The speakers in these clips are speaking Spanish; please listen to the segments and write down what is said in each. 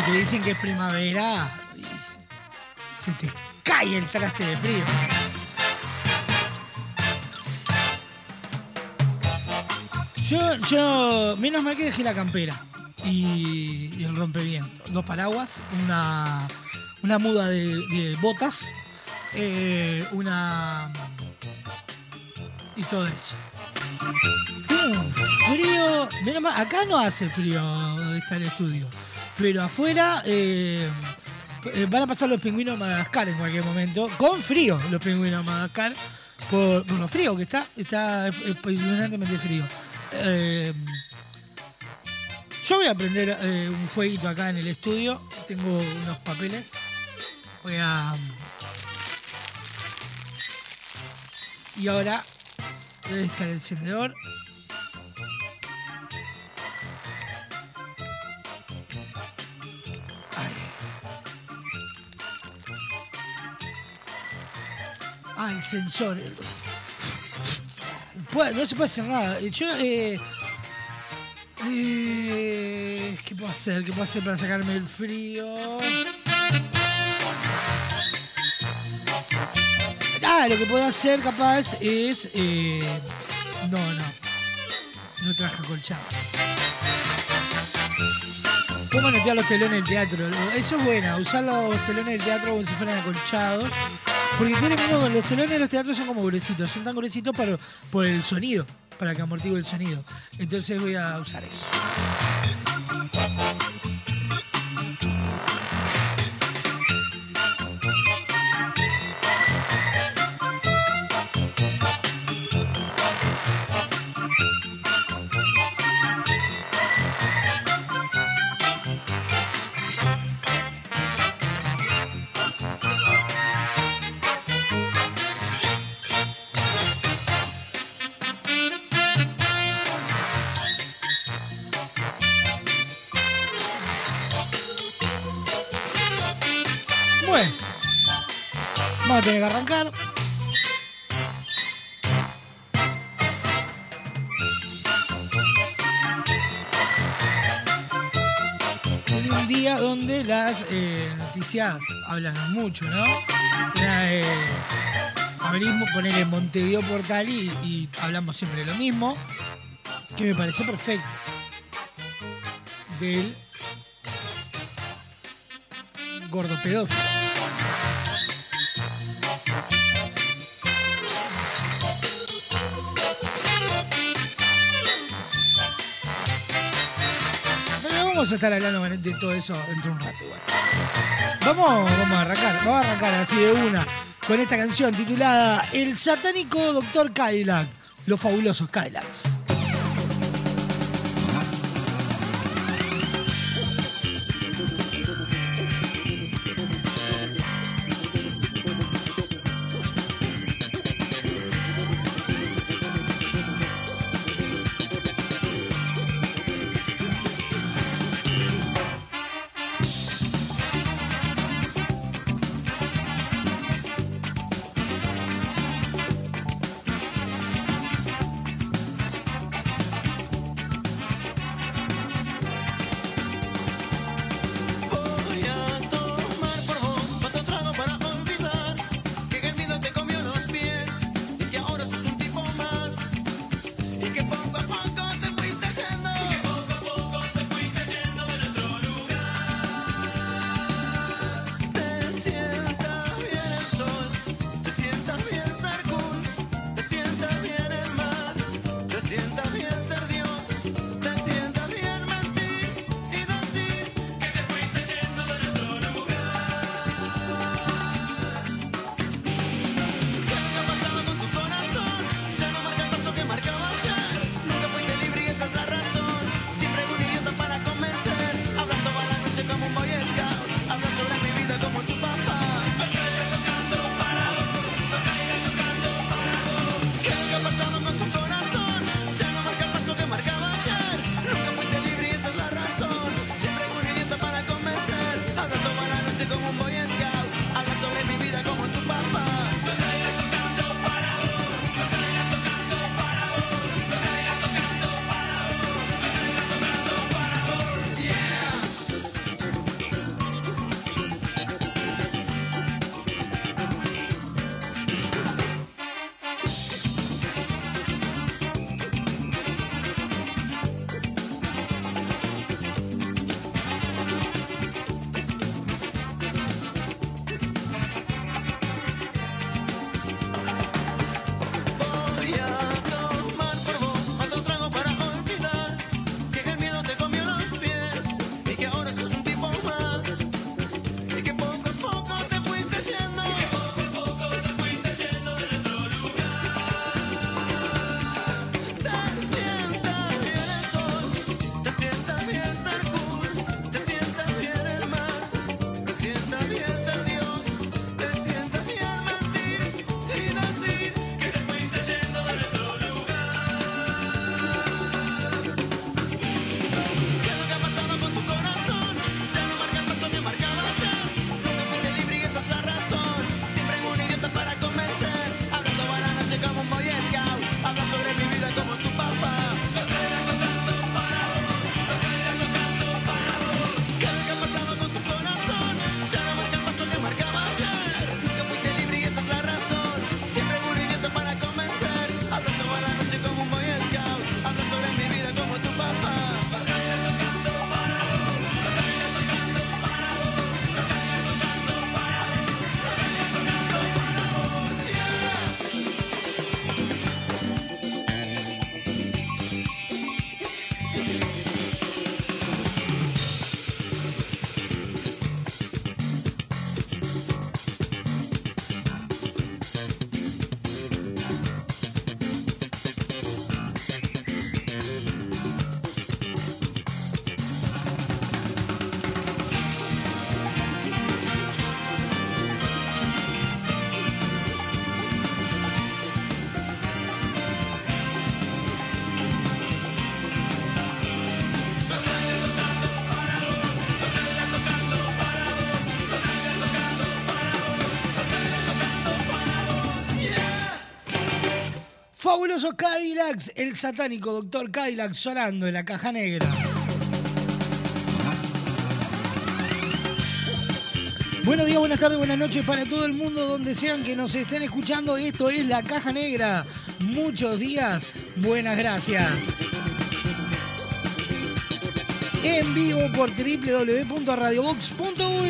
Si te dicen que es primavera, se te cae el traste de frío. Yo, menos mal que dejé la campera y, y el rompeviento. Dos paraguas, una, una muda de, botas, eh, una. y todo eso. Frío. Menos mal, acá no hace frío, está el estudio. Pero afuera eh, eh, van a pasar los pingüinos de Madagascar en cualquier momento. Con frío, los pingüinos de Madagascar. Por, lo frío que está. Está impresionantemente frío. Eh, yo voy a prender un fueguito acá en el estudio. Tengo unos papeles. Voy a. Y ahora. Debe estar el encendedor. Ah, el sensor. No se puede nada. Yo. Eh, eh, ¿Qué puedo hacer? ¿Qué puedo hacer para sacarme el frío? Ah, lo que puedo hacer capaz es. eh, no, no. No traje acolchado. ¿Cómo manotear los telones del teatro? Eso es buena, usar los telones del teatro como si fueran acolchados. Porque tiene menos, los telones de los teatros son como gruesitos, son tan gruesitos para, por el sonido, para que amortigue el sonido. Entonces voy a usar eso. Que arrancar. Un día donde las eh, noticias hablan mucho, ¿no? Una, eh, abrimos, poner Montevideo Portal y, y hablamos siempre lo mismo, que me parece perfecto. Del gordo pedófilo. Vamos a estar hablando de todo eso dentro de un rato igual. Vamos, vamos a arrancar, vamos a arrancar así de una con esta canción titulada El satánico Doctor Cadillac, los fabulosos Cadillacs. Cadillacs, el satánico doctor Cadillac sonando en la caja negra. Buenos días, buenas tardes, buenas noches para todo el mundo donde sean que nos estén escuchando. Esto es la caja negra. Muchos días, buenas gracias. En vivo por www.radiobox.uy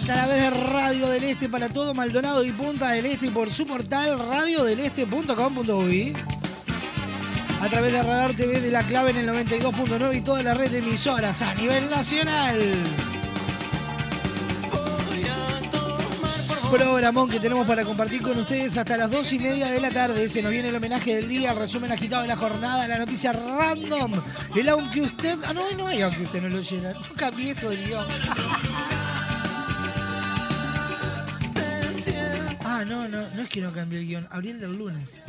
a través de Radio del Este para todo Maldonado y Punta del Este y por su portal radiodeleste.com.uy. A través de Radar TV de la clave en el 92.9 y toda la red de emisoras a nivel nacional. Programón que tenemos para compartir con ustedes hasta las dos y media de la tarde. Se nos viene el homenaje del día, el resumen agitado de la jornada, la noticia random. El aunque usted. Ah, no, no hay aunque usted no lo llena. No cambié esto del guion. que no cambié el guion. Abrí el del lunes.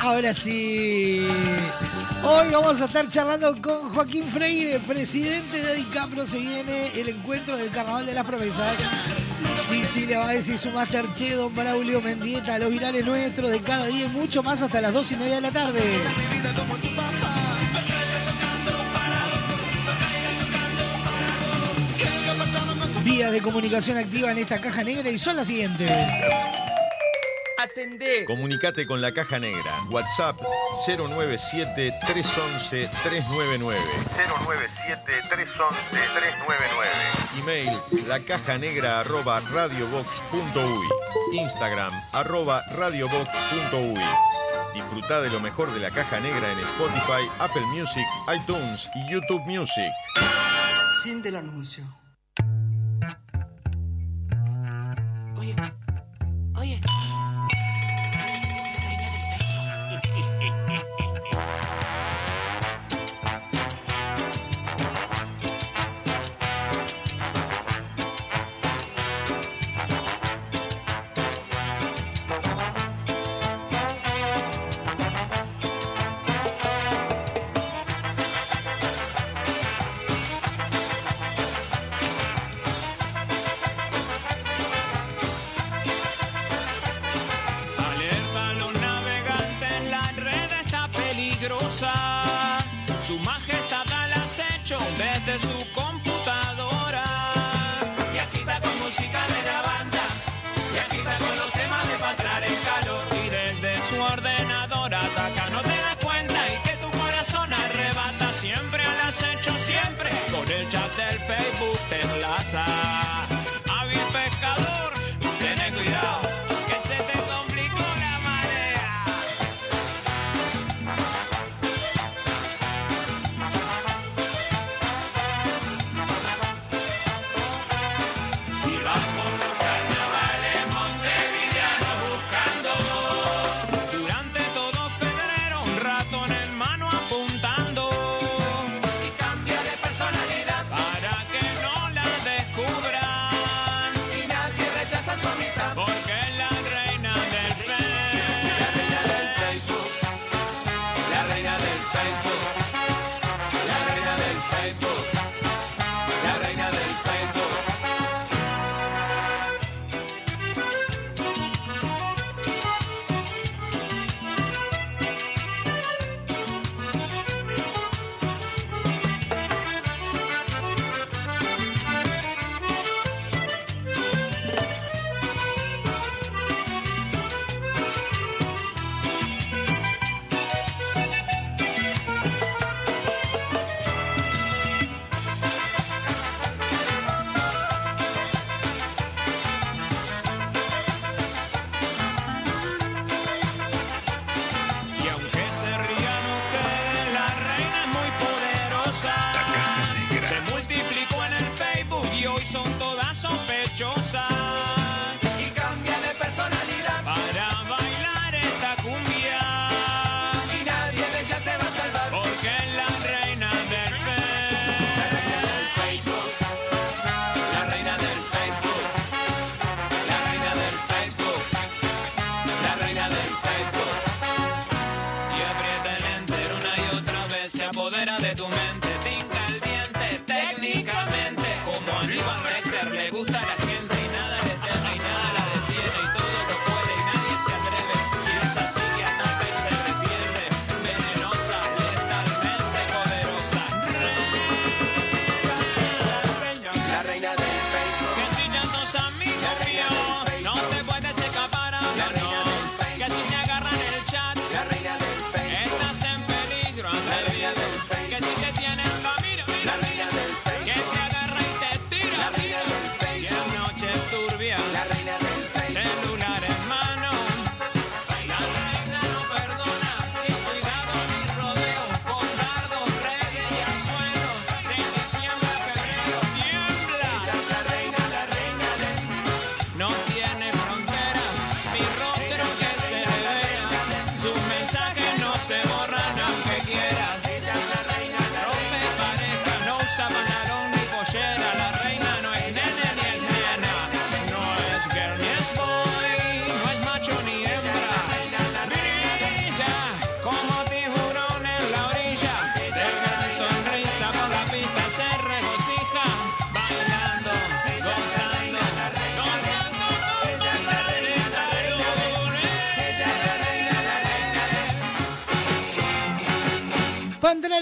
Ahora sí. Hoy vamos a estar charlando con Joaquín Freire, presidente de DICAPRO. Se viene el encuentro del Carnaval de las Promesas. Sí, sí, le va a decir su Master Che, don Braulio Mendieta, los virales nuestros de cada día y mucho más hasta las dos y media de la tarde. Vías de comunicación activa en esta caja negra y son las siguientes. Atendé. Comunicate con la Caja Negra. WhatsApp 097 311 399. 097 311 399. Email lacajanegra arroba radiobox.uy. Instagram arroba radiobox.uy. Disfruta de lo mejor de la Caja Negra en Spotify, Apple Music, iTunes y YouTube Music. Fin del anuncio. Oye.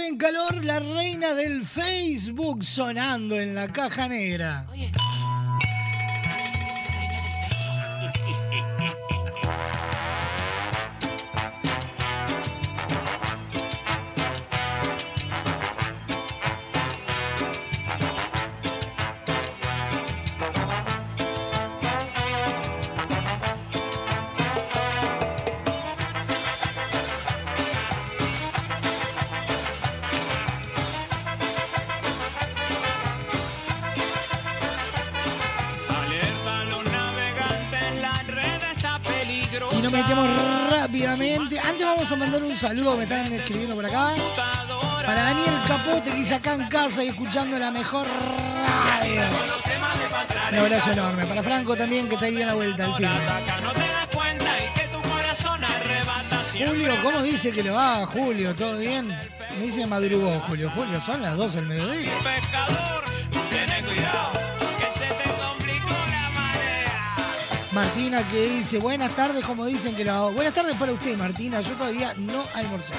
En calor, la reina del Facebook sonando en la caja negra. Saludo, me están escribiendo por acá. Para Daniel Capote, que dice acá en casa y escuchando la mejor radio. Un abrazo enorme. Para Franco también, que está ahí en la vuelta al que siempre. Julio, ¿cómo dice que lo va, Julio? ¿Todo bien? Me dice madrugó, Julio. Julio, son las 12 del mediodía. Martina que dice, buenas tardes, como dicen que la... Buenas tardes para usted, Martina. Yo todavía no almorcé.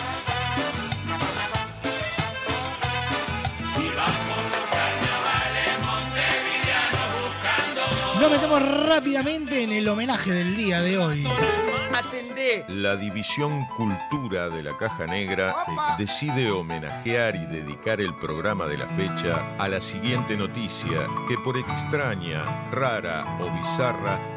Nos metemos rápidamente en el homenaje del día de hoy. La División Cultura de la Caja Negra decide homenajear y dedicar el programa de la fecha a la siguiente noticia que por extraña, rara o bizarra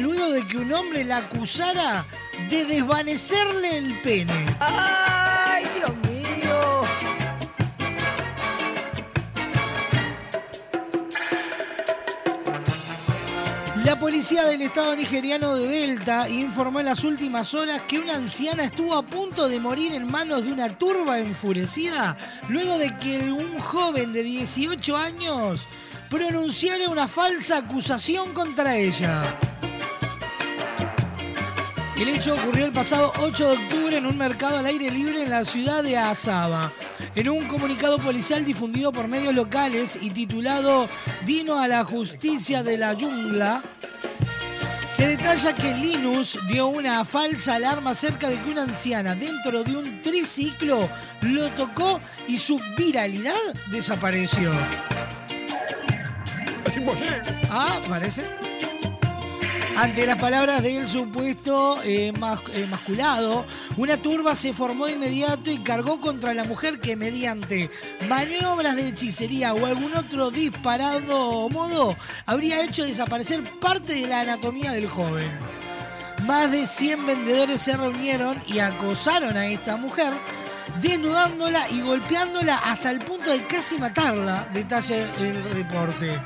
Luego de que un hombre la acusara de desvanecerle el pene. ¡Ay, Dios mío! La policía del estado nigeriano de Delta informó en las últimas horas que una anciana estuvo a punto de morir en manos de una turba enfurecida luego de que un joven de 18 años pronunciara una falsa acusación contra ella. El hecho ocurrió el pasado 8 de octubre en un mercado al aire libre en la ciudad de Asaba. En un comunicado policial difundido por medios locales y titulado Dino a la justicia de la jungla, se detalla que Linus dio una falsa alarma acerca de que una anciana dentro de un triciclo lo tocó y su viralidad desapareció. Ah, parece. Ante las palabras del supuesto eh, eh, masculado, una turba se formó de inmediato y cargó contra la mujer que mediante maniobras de hechicería o algún otro disparado modo habría hecho desaparecer parte de la anatomía del joven. Más de 100 vendedores se reunieron y acosaron a esta mujer, desnudándola y golpeándola hasta el punto de casi matarla, detalla el reporte.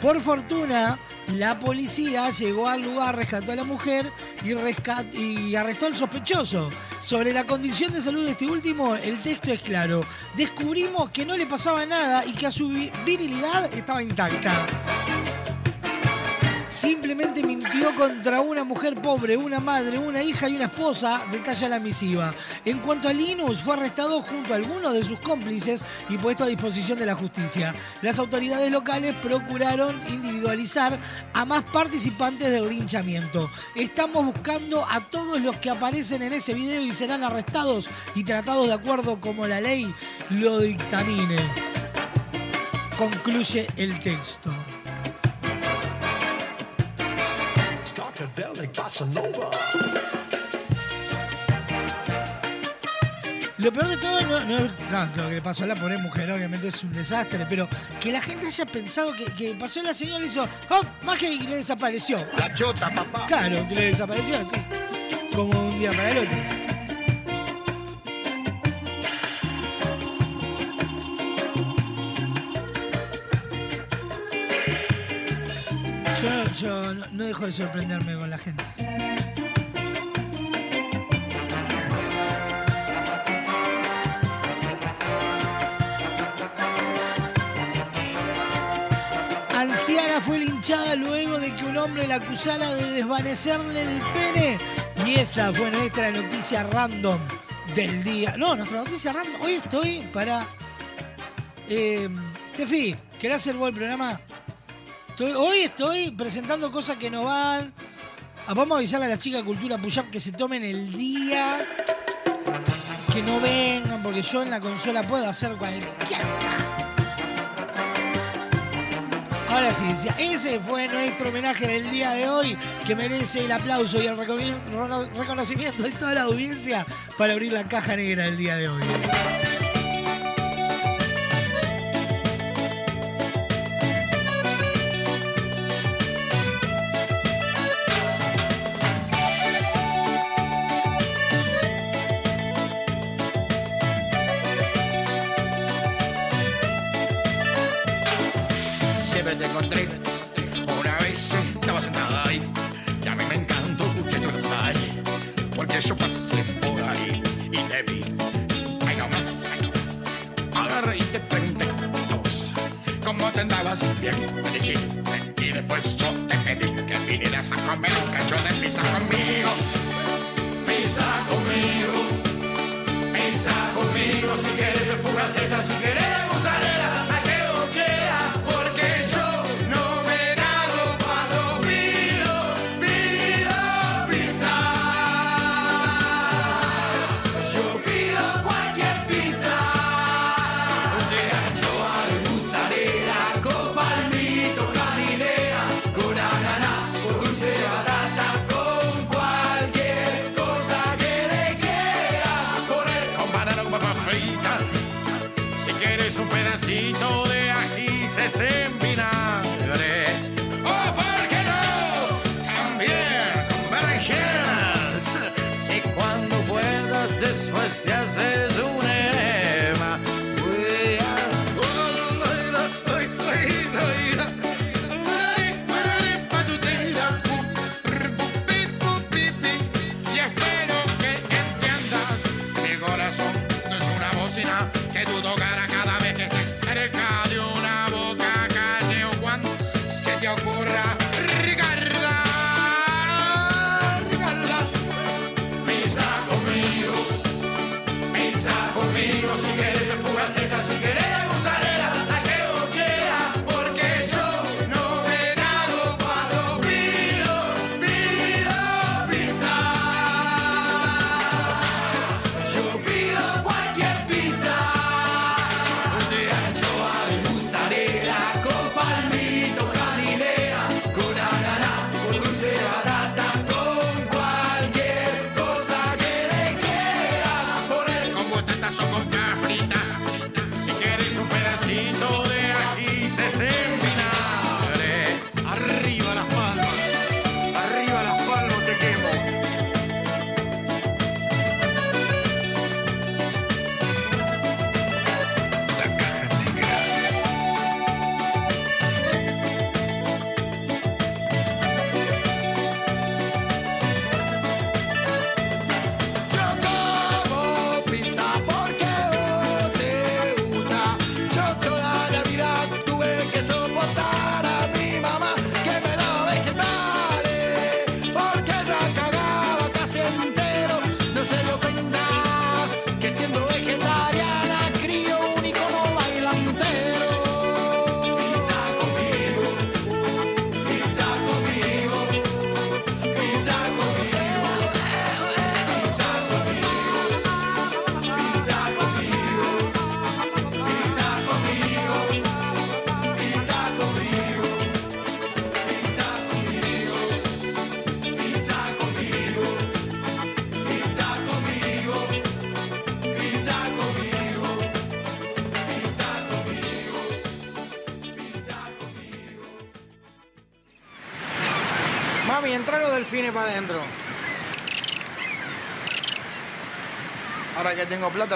Por fortuna, la policía llegó al lugar, rescató a la mujer y, arrestó al sospechoso. Sobre la condición de salud de este último, el texto es claro. Descubrimos que no le pasaba nada y que a su vi- virilidad estaba intacta. Simplemente mintió contra una mujer pobre, una madre, una hija y una esposa, detalla la misiva. En cuanto a Linus, fue arrestado junto a algunos de sus cómplices y puesto a disposición de la justicia. Las autoridades locales procuraron individualizar a más participantes del linchamiento. Estamos buscando a todos los que aparecen en ese video y serán arrestados y tratados de acuerdo como la ley lo dictamine. Concluye el texto. Lo peor de todo no, no lo que le pasó a la pobre mujer, obviamente es un desastre, pero que la gente haya pensado que, que pasó la señora y hizo ¡Oh! magia y le desapareció. La chota, papá. Claro, que le desapareció así. Como un día para el otro. yo no, no dejo de sorprenderme con la gente. Anciana fue linchada luego de que un hombre la acusara de desvanecerle el pene. Y esa fue nuestra noticia random del día. No, nuestra noticia random. Hoy estoy para. Eh, Tefi, ¿querés hacer vos el programa? Hoy estoy presentando cosas que no van. Ah, vamos a avisarle a la chica Cultura Puyap que se tomen el día. Que no vengan, porque yo en la consola puedo hacer cualquier Ahora sí, ese fue nuestro homenaje del día de hoy, que merece el aplauso y el reconocimiento de toda la audiencia para abrir la caja negra el día de hoy.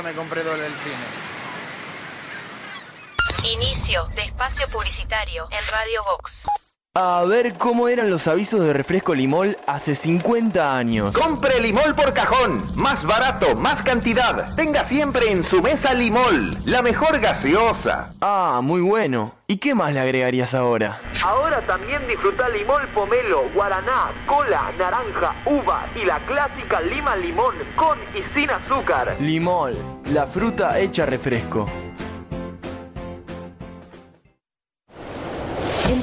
me compré dos delfines. Inicio de espacio publicitario en Radio Vox. A ver cómo eran los avisos de refresco Limol hace 50 años. Compre Limol por cajón. Más barato, más cantidad. Tenga siempre en su mesa Limol, la mejor gaseosa. Ah, muy bueno. ¿Y qué más le agregarías ahora? Ahora también disfruta Limol Pomelo, Guaraná, Cola, Naranja, Uva y la clásica Lima Limón con y sin azúcar. Limol, la fruta hecha refresco.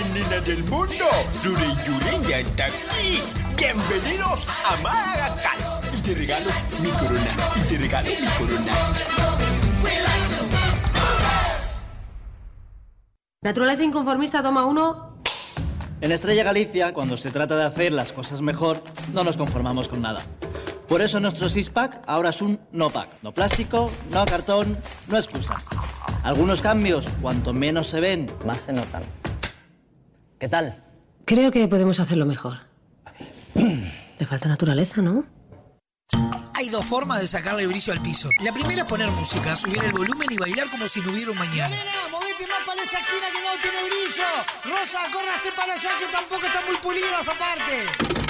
A todas las nenas del mundo, Yuri Yuri ya está aquí. Bienvenidos a Madagascar. Y te regalo mi corona, y te regalo mi corona. Naturaleza inconformista, toma uno. En Estrella Galicia, cuando se trata de hacer las cosas mejor, no nos conformamos con nada. Por eso nuestro six-pack ahora es un no-pack. No plástico, no cartón, no excusa. Algunos cambios, cuanto menos se ven, más se notan. ¿Qué tal? Creo que podemos hacerlo mejor. Le falta naturaleza, ¿no? Hay dos formas de sacarle brillo al piso. La primera es poner música, subir el volumen y bailar como si no hubiera un mañana. movete más para esa esquina que no tiene brillo. Rosa, córrase para allá que tampoco está muy pulida esa parte.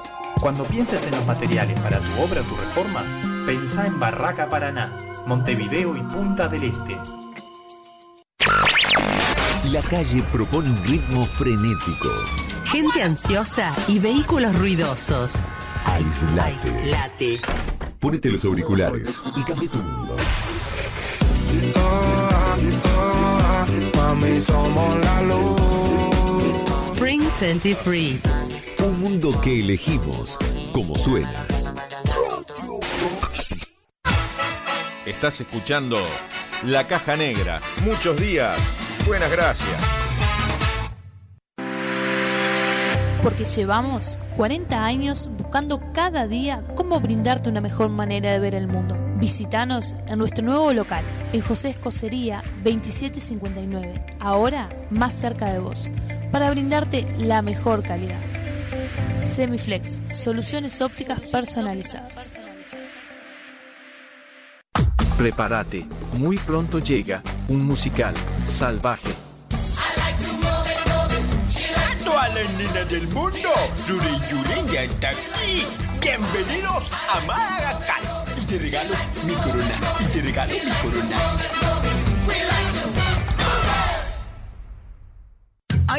Cuando pienses en los materiales para tu obra o tu reforma, pensá en Barraca Paraná, Montevideo y Punta del Este. La calle propone un ritmo frenético. Gente ansiosa y vehículos ruidosos. Aislate. Late. Ponete los auriculares y cambia tu mundo. Spring 23. Un mundo que elegimos como suena. Estás escuchando La Caja Negra. Muchos días. Buenas gracias. Porque llevamos 40 años buscando cada día cómo brindarte una mejor manera de ver el mundo. Visítanos en nuestro nuevo local, en José Escocería 2759, ahora más cerca de vos, para brindarte la mejor calidad. Semiflex, soluciones ópticas personalizadas. Prepárate, muy pronto llega un musical salvaje. A todas las nenas del mundo, Yuri Yuri ya está aquí. Bienvenidos a Madagascar. Y te regalo mi corona, y te regalo mi corona.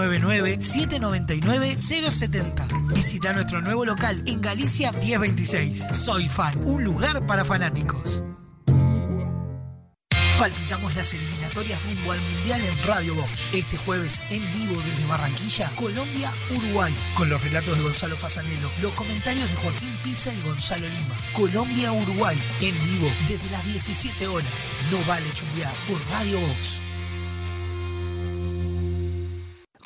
099-799-070. Visita nuestro nuevo local en Galicia 1026. Soy Fan, un lugar para fanáticos. Palpitamos las eliminatorias rumbo al Mundial en Radio Box. Este jueves en vivo desde Barranquilla, Colombia, Uruguay. Con los relatos de Gonzalo Fasanelo, los comentarios de Joaquín Pisa y Gonzalo Lima. Colombia, Uruguay. En vivo desde las 17 horas. No vale chumbear por Radio Box.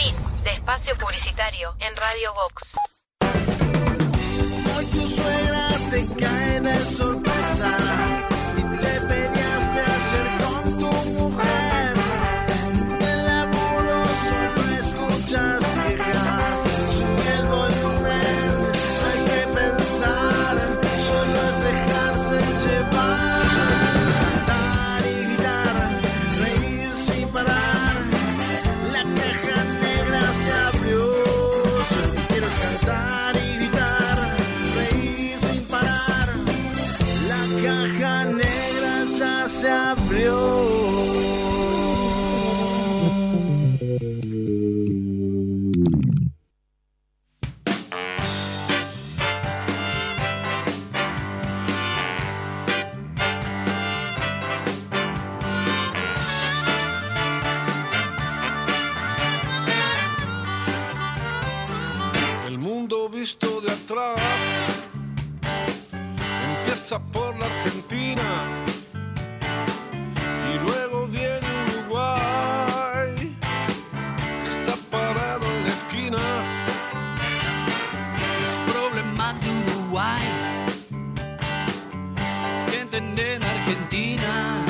Fin de espacio publicitario en Radio Vox. Hoy tu suegra te cae de sorpresa visto de atrás empieza por la Argentina y luego viene Uruguay que está parado en la esquina. Los problemas de Uruguay se sienten en Argentina.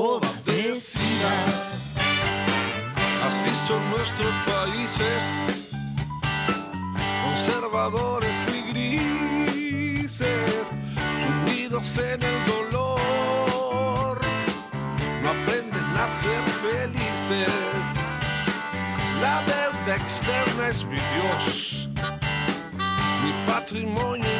Moda decida. Así son nuestros países, conservadores y grises, sumidos en el dolor, no aprenden a ser felices. La deuda externa es mi Dios, mi patrimonio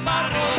amargo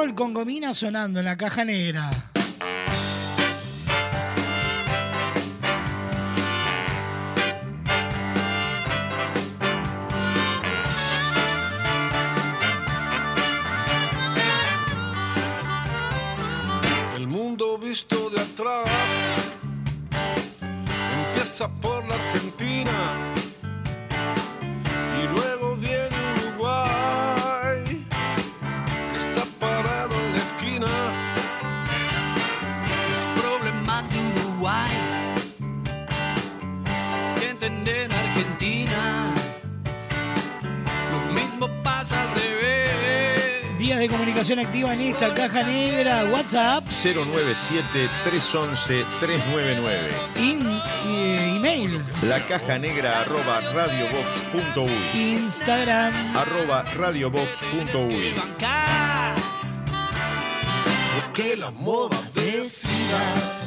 Roll con gomina sonando en la caja negra. Esta caja negra, WhatsApp, 097-311-399. in- eh, email, La caja negra arroba radiobox.uy. Instagram. Arroba radiobox.uy. Que la moda decida.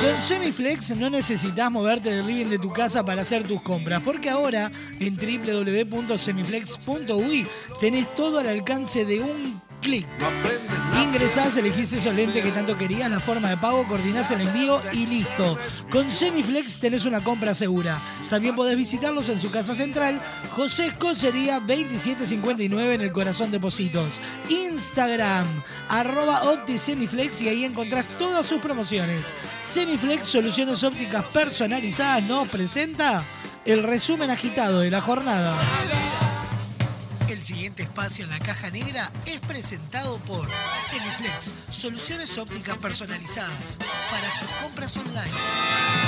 Con Semiflex no necesitas moverte del living de tu casa para hacer tus compras, porque ahora en www.semiflex.uy tenés todo al alcance de un clic. Ingresás, elegís esos lentes que tanto querías, la forma de pago, coordinás el envío y listo. Con Semiflex tenés una compra segura. También podés visitarlos en su casa central, José Escocería 2759 en el corazón de Positos. Instagram, arroba OptiSemiflex y ahí encontrás todas sus promociones. Semiflex, soluciones ópticas personalizadas, nos presenta el resumen agitado de la jornada. El siguiente espacio en la caja negra es presentado por Semiflex, soluciones ópticas personalizadas para sus compras online.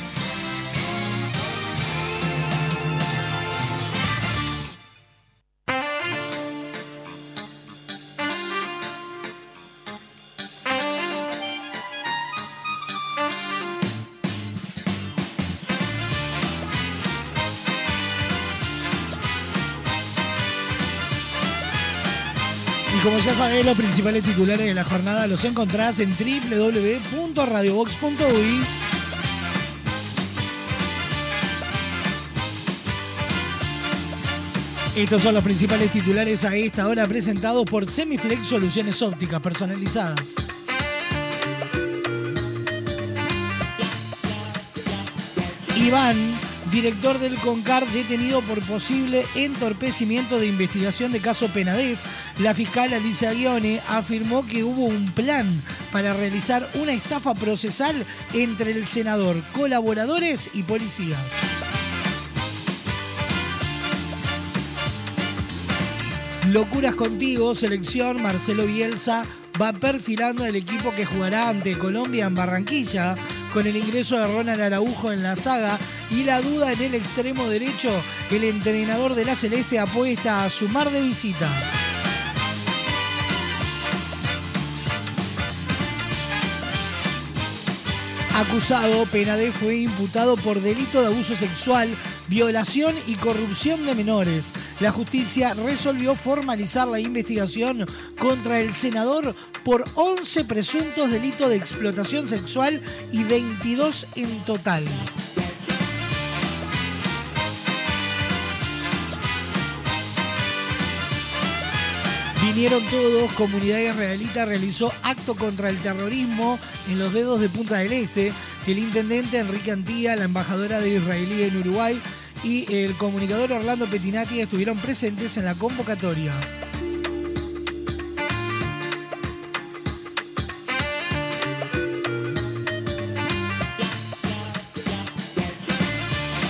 Sabés, los principales titulares de la jornada los encontrás en www.radiobox.uy. Estos son los principales titulares a esta hora presentados por Semiflex Soluciones Ópticas Personalizadas. Iván, director del CONCAR, detenido por posible entorpecimiento de investigación de caso Penadez. La fiscal Alicia Guione afirmó que hubo un plan para realizar una estafa procesal entre el senador, colaboradores y policías. Locuras contigo, selección, Marcelo Bielsa va perfilando el equipo que jugará ante Colombia en Barranquilla, con el ingreso de Ronald Araujo en la saga y la duda en el extremo derecho, el entrenador de la Celeste apuesta a sumar de visita. Acusado, Penade fue imputado por delito de abuso sexual, violación y corrupción de menores. La justicia resolvió formalizar la investigación contra el senador por 11 presuntos delitos de explotación sexual y 22 en total. Vinieron todos, Comunidad Israelita realizó acto contra el terrorismo en los dedos de Punta del Este. El intendente Enrique Antía, la embajadora de Israelí en Uruguay y el comunicador Orlando Petinati estuvieron presentes en la convocatoria.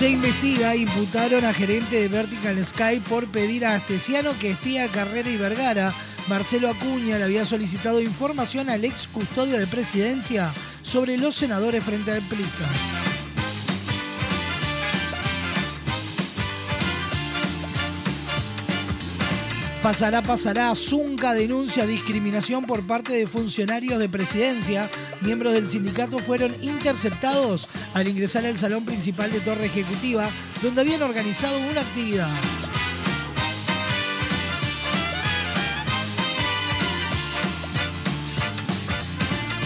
Se investiga, imputaron a gerente de Vertical Sky por pedir a Astesiano que espía a Carrera y Vergara. Marcelo Acuña le había solicitado información al ex custodio de presidencia sobre los senadores frente al Plicas. Pasará, pasará. Zunca denuncia discriminación por parte de funcionarios de presidencia. Miembros del sindicato fueron interceptados al ingresar al salón principal de Torre Ejecutiva, donde habían organizado una actividad.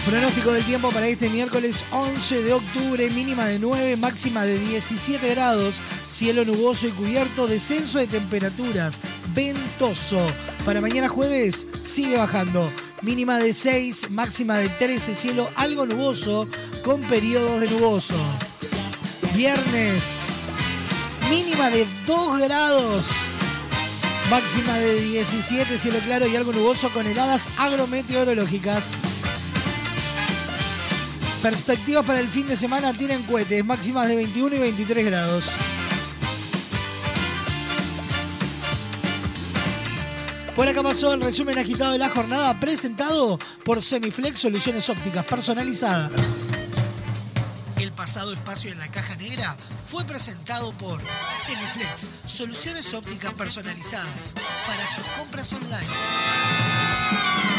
Pronóstico del tiempo para este miércoles 11 de octubre, mínima de 9, máxima de 17 grados, cielo nuboso y cubierto, descenso de temperaturas, ventoso. Para mañana jueves sigue bajando, mínima de 6, máxima de 13, cielo algo nuboso con periodos de nuboso. Viernes, mínima de 2 grados. Máxima de 17, cielo claro y algo nuboso con heladas agrometeorológicas. Perspectivas para el fin de semana tienen cohetes, máximas de 21 y 23 grados. Por acá pasó el resumen agitado de la jornada presentado por Semiflex Soluciones Ópticas Personalizadas. El pasado espacio en la caja negra fue presentado por Semiflex Soluciones Ópticas Personalizadas para sus compras online.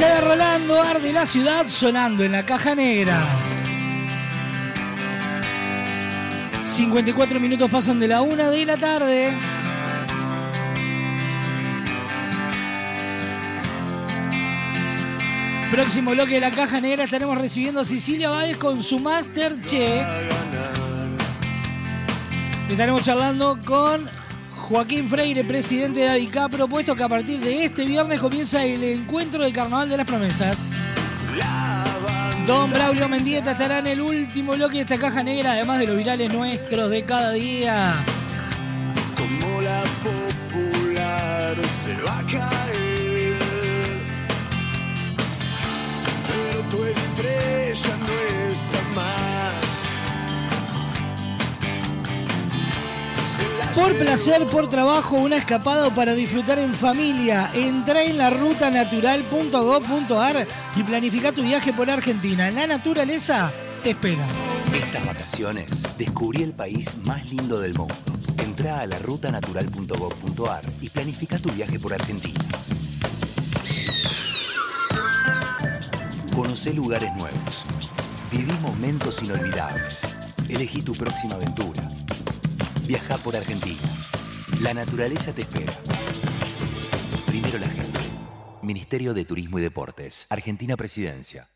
Mancha de Rolando arde la ciudad sonando en la caja negra. 54 minutos pasan de la una de la tarde. Próximo bloque de la caja negra estaremos recibiendo a Cecilia Báez con su Master Che. Estaremos charlando con Joaquín Freire, presidente de ADICA, ha propuesto que a partir de este viernes comienza el encuentro del Carnaval de las Promesas. Don Braulio Mendieta estará en el último bloque de esta caja negra, además de los virales nuestros de cada día. Como la popular se va a caer. Pero tu estrella no está más. Por placer, por trabajo, una escapada o para disfrutar en familia. Entra en la rutanatural.gov.ar y planifica tu viaje por Argentina. La naturaleza te espera. Estas vacaciones descubrí el país más lindo del mundo. Entra a la rutanatural.gov.ar y planifica tu viaje por Argentina. Conoce lugares nuevos. Viví momentos inolvidables. Elegí tu próxima aventura. Viaja por Argentina. La naturaleza te espera. Primero la gente. Ministerio de Turismo y Deportes. Argentina Presidencia.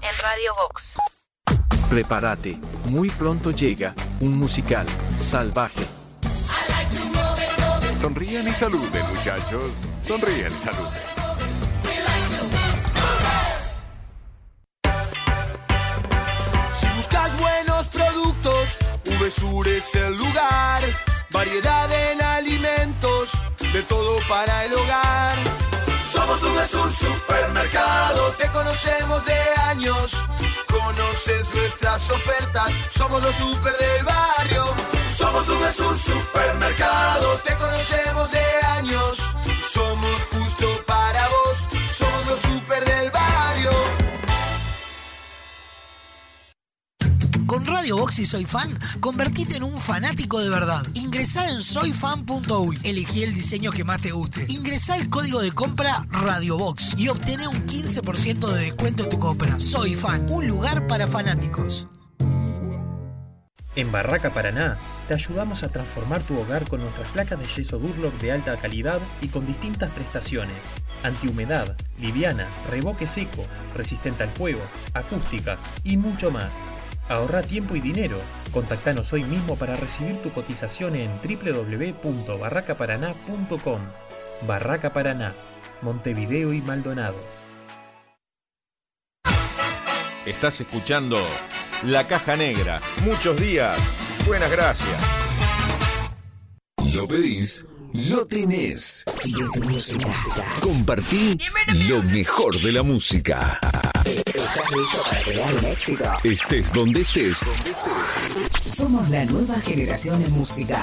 En Radio Vox. Prepárate, muy pronto llega un musical salvaje. Sonríen y saluden, muchachos. Sonríen y saluden. Te conocemos de años. Conoces nuestras ofertas, somos los super del barrio. Somos VSUR Supermercado, te conocemos de años. Somos Radio Box y Soy Fan, convertite en un fanático de verdad. Ingresá en soyfan.uy, elegí el diseño que más te guste. Ingresá el código de compra Radio Box y obtené un 15% de descuento en tu compra. Soy Fan, un lugar para fanáticos. En Barraca Paraná te ayudamos a transformar tu hogar con nuestras placas de yeso Durlock de alta calidad y con distintas prestaciones. Antihumedad, liviana, revoque seco, resistente al fuego, acústicas y mucho más. Ahorra tiempo y dinero. Contactanos hoy mismo para recibir tu cotización en www.barracaparaná.com. Barraca Paraná, Montevideo y Maldonado. Estás escuchando La Caja Negra. Muchos días. Buenas gracias. Lo pedís, lo tenés. Compartí lo mejor de la música. Estés donde estés. Somos la nueva generación en música.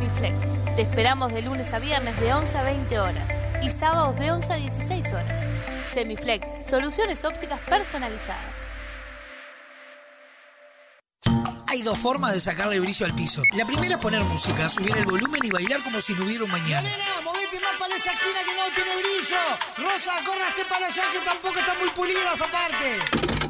Te esperamos de lunes a viernes de 11 a 20 horas y sábados de 11 a 16 horas. Semiflex, soluciones ópticas personalizadas. Hay dos formas de sacarle brillo al piso. La primera es poner música, subir el volumen y bailar como si no hubiera un mañana. Nena, movete más para esa esquina que no tiene brillo. Rosa, córrase para allá que tampoco está muy pulida esa parte.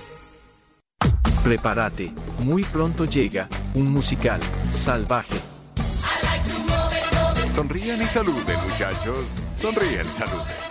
Prepárate, muy pronto llega un musical salvaje. Sonríen y saluden, muchachos. Sonríen y saluden.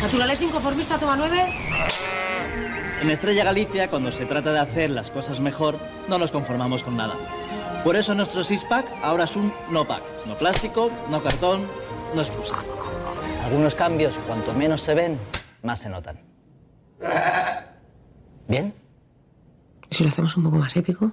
Naturaleza inconformista toma 9. En Estrella Galicia, cuando se trata de hacer las cosas mejor, no nos conformamos con nada. Por eso nuestro six-pack ahora es un no-pack. No plástico, no cartón, no excusas. Algunos cambios, cuanto menos se ven, más se notan. ¿Bien? Si lo hacemos un poco más épico.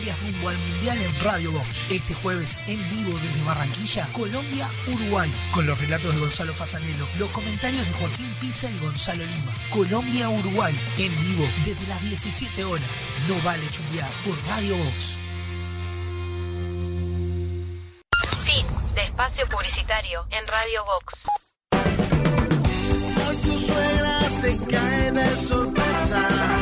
rumbo al Mundial en Radio Box. Este jueves en vivo desde Barranquilla, Colombia, Uruguay. Con los relatos de Gonzalo Fasanelo, los comentarios de Joaquín Pisa y Gonzalo Lima. Colombia, Uruguay. En vivo desde las 17 horas. No vale chumbear por Radio Box. Fin de espacio publicitario en Radio Vox. Hoy tu suegra te cae de sorpresa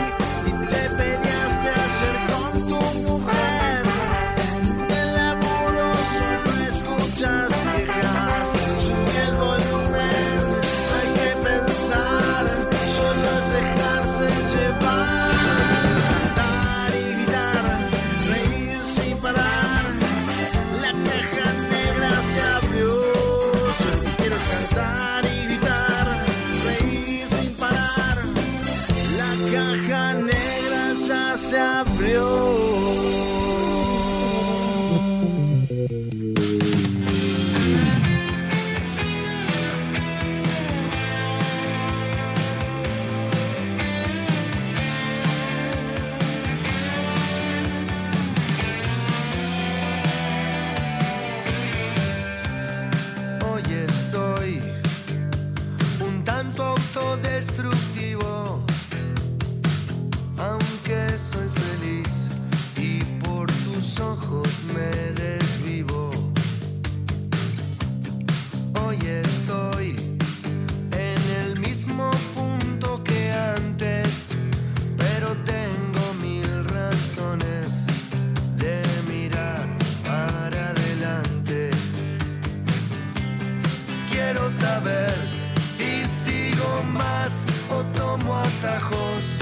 si sigo más o tomo atajos.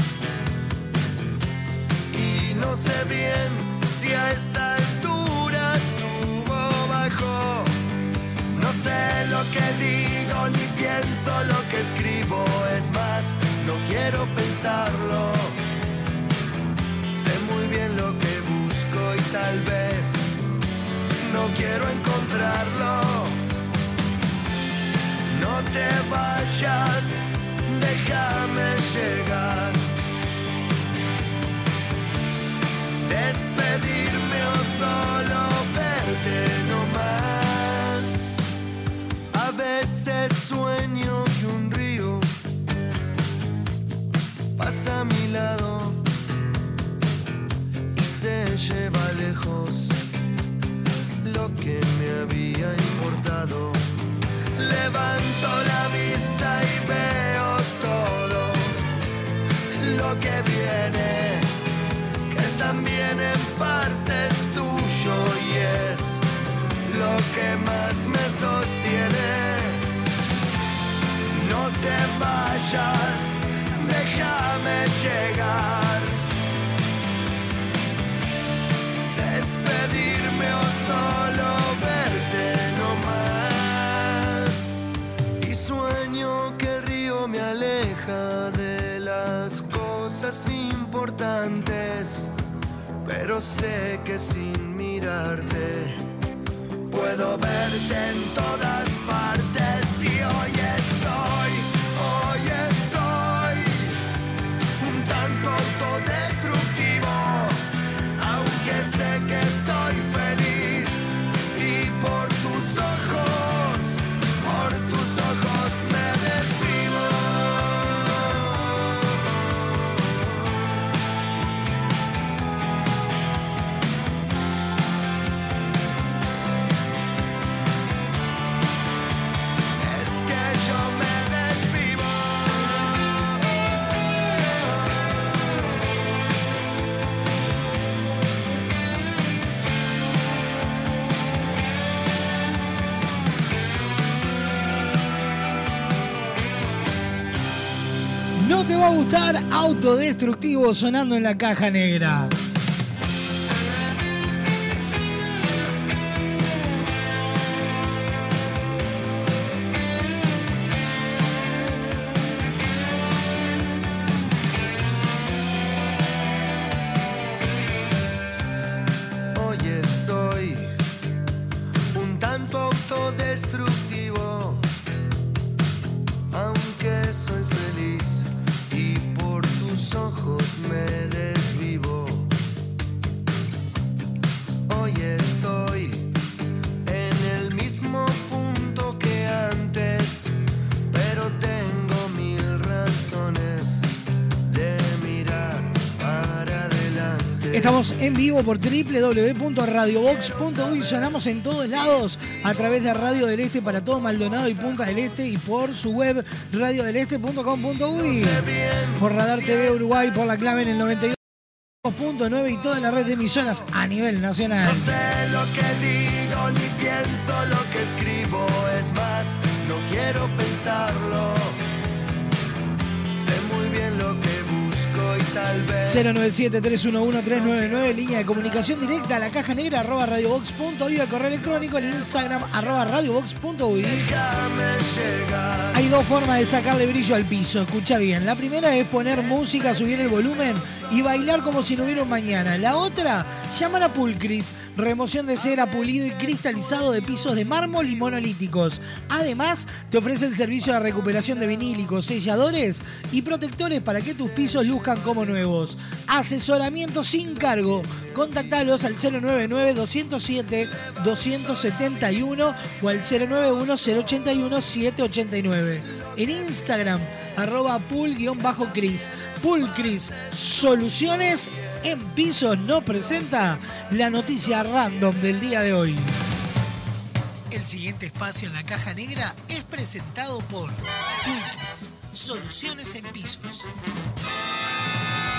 Y no sé bien si a esta altura subo o bajo. No sé lo que digo ni pienso lo que escribo. Es más, no quiero pensarlo. Sé muy bien lo que busco y tal vez no quiero encontrarlo. No te vayas, déjame llegar. Despedirme o solo verte no más. A veces sueño que un río pasa a mi lado y se lleva lejos lo que me había importado. Déjame llegar. Despedirme o solo verte de las cosas importantes. Pero sé que sin mirarte puedo verte en todas partes. Y hoy estoy, hoy estoy un tanto autodestructivo. Aunque sé que soy Autodestructivo sonando en la caja negra. Por www.radiobox.uy. Sonamos en todos lados a través de Radio del Este para todo Maldonado y Punta del Este y por su web radiodeleste.com.uy. Por Radar TV Uruguay, por la clave en el 92.9 y toda la red de emisoras a nivel nacional. No sé lo que digo ni pienso lo que escribo. Es más, no quiero pensarlo. 097-311-399, línea de comunicación directa a la caja negra arroba radiobox.uy, al correo electrónico, el Instagram arroba radiobox.uy. Hay dos formas de sacarle brillo al piso, escucha bien. La primera es poner música, subir el volumen y bailar como si no hubiera un mañana. La otra, llamar a Pulcris, remoción de cera, pulido y cristalizado de pisos de mármol y monolíticos. Además, te ofrece el servicio de recuperación de vinílicos, selladores y protectores para que tus pisos luzcan como nuevos. Asesoramiento sin cargo. Contactalos al 099-207-271 o al 091-081-789. En Instagram, arroba pool-cris. Poolcris Soluciones en pisos no presenta la noticia random del día de hoy. El siguiente espacio en la caja negra es presentado por Poolcris Soluciones en pisos.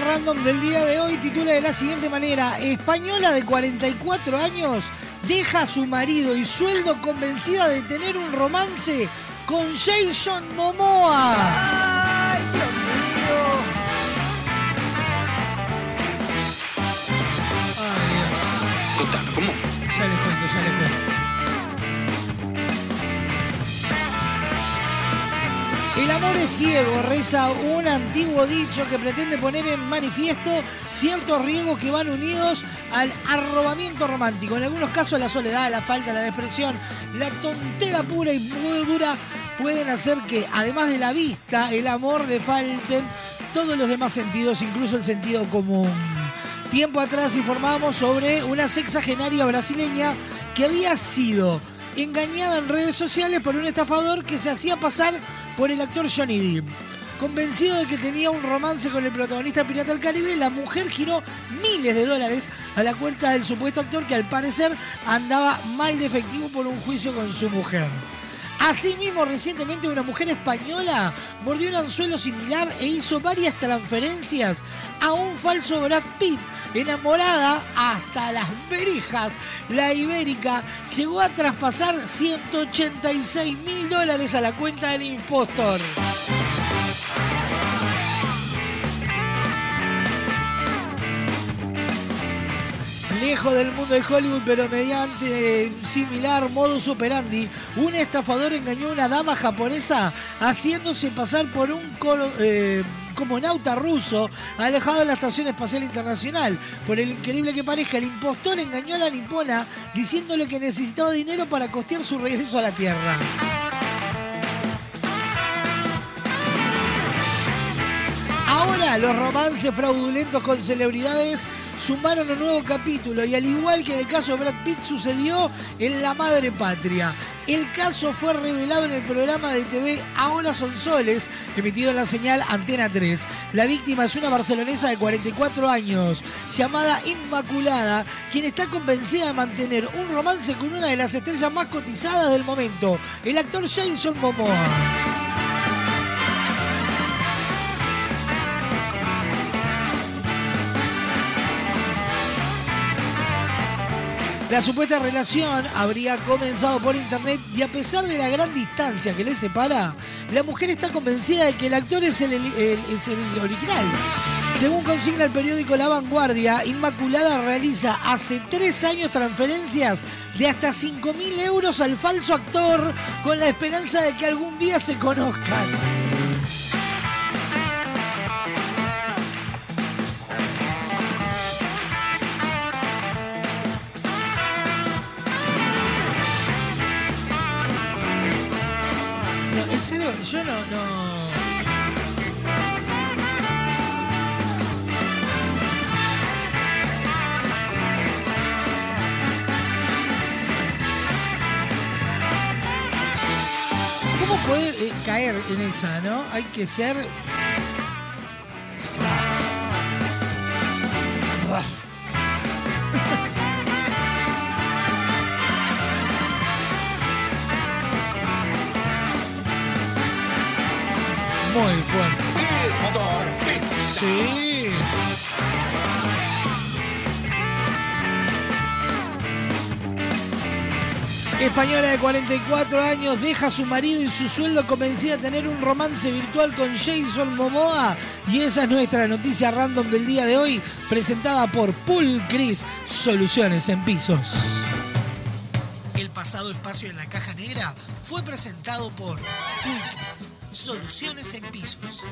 random del día de hoy titula de la siguiente manera: Española de 44 años deja a su marido y sueldo convencida de tener un romance con Jason Momoa. Ciego, reza un antiguo dicho que pretende poner en manifiesto ciertos riesgos que van unidos al arrobamiento romántico. En algunos casos la soledad, la falta, la depresión, la tontera pura y muy dura pueden hacer que, además de la vista, el amor le falten todos los demás sentidos, incluso el sentido común. Tiempo atrás informamos sobre una sexagenaria brasileña que había sido engañada en redes sociales por un estafador que se hacía pasar por el actor Johnny Depp. Convencido de que tenía un romance con el protagonista Pirata del Caribe, la mujer giró miles de dólares a la cuenta del supuesto actor que al parecer andaba mal de efectivo por un juicio con su mujer. Asimismo, recientemente una mujer española mordió un anzuelo similar e hizo varias transferencias a un falso Brad Pitt. Enamorada hasta las verijas, la ibérica llegó a traspasar 186 mil dólares a la cuenta del impostor. Lejos del mundo de Hollywood, pero mediante similar modus operandi, un estafador engañó a una dama japonesa haciéndose pasar por un colo- eh, cosmonauta ruso alejado de la Estación Espacial Internacional. Por el increíble que parezca, el impostor engañó a la nipona diciéndole que necesitaba dinero para costear su regreso a la Tierra. Ahora los romances fraudulentos con celebridades sumaron un nuevo capítulo y al igual que en el caso de Brad Pitt sucedió en La Madre Patria. El caso fue revelado en el programa de TV Ahora son soles, emitido en la señal Antena 3. La víctima es una barcelonesa de 44 años, llamada Inmaculada, quien está convencida de mantener un romance con una de las estrellas más cotizadas del momento, el actor Jason Momoa. La supuesta relación habría comenzado por internet y a pesar de la gran distancia que les separa, la mujer está convencida de que el actor es el, es el original. Según consigna el periódico La Vanguardia, Inmaculada realiza hace tres años transferencias de hasta 5 mil euros al falso actor con la esperanza de que algún día se conozcan. Yo no, no. ¿Cómo puede eh, caer en esa, no? Hay que ser. Muy fuerte. Sí. Española de 44 años deja a su marido y su sueldo convencida de tener un romance virtual con Jason Momoa. Y esa es nuestra noticia random del día de hoy, presentada por Pool Chris Soluciones en Pisos. El pasado espacio en la caja negra fue presentado por Pulcris, Soluciones en Pisos.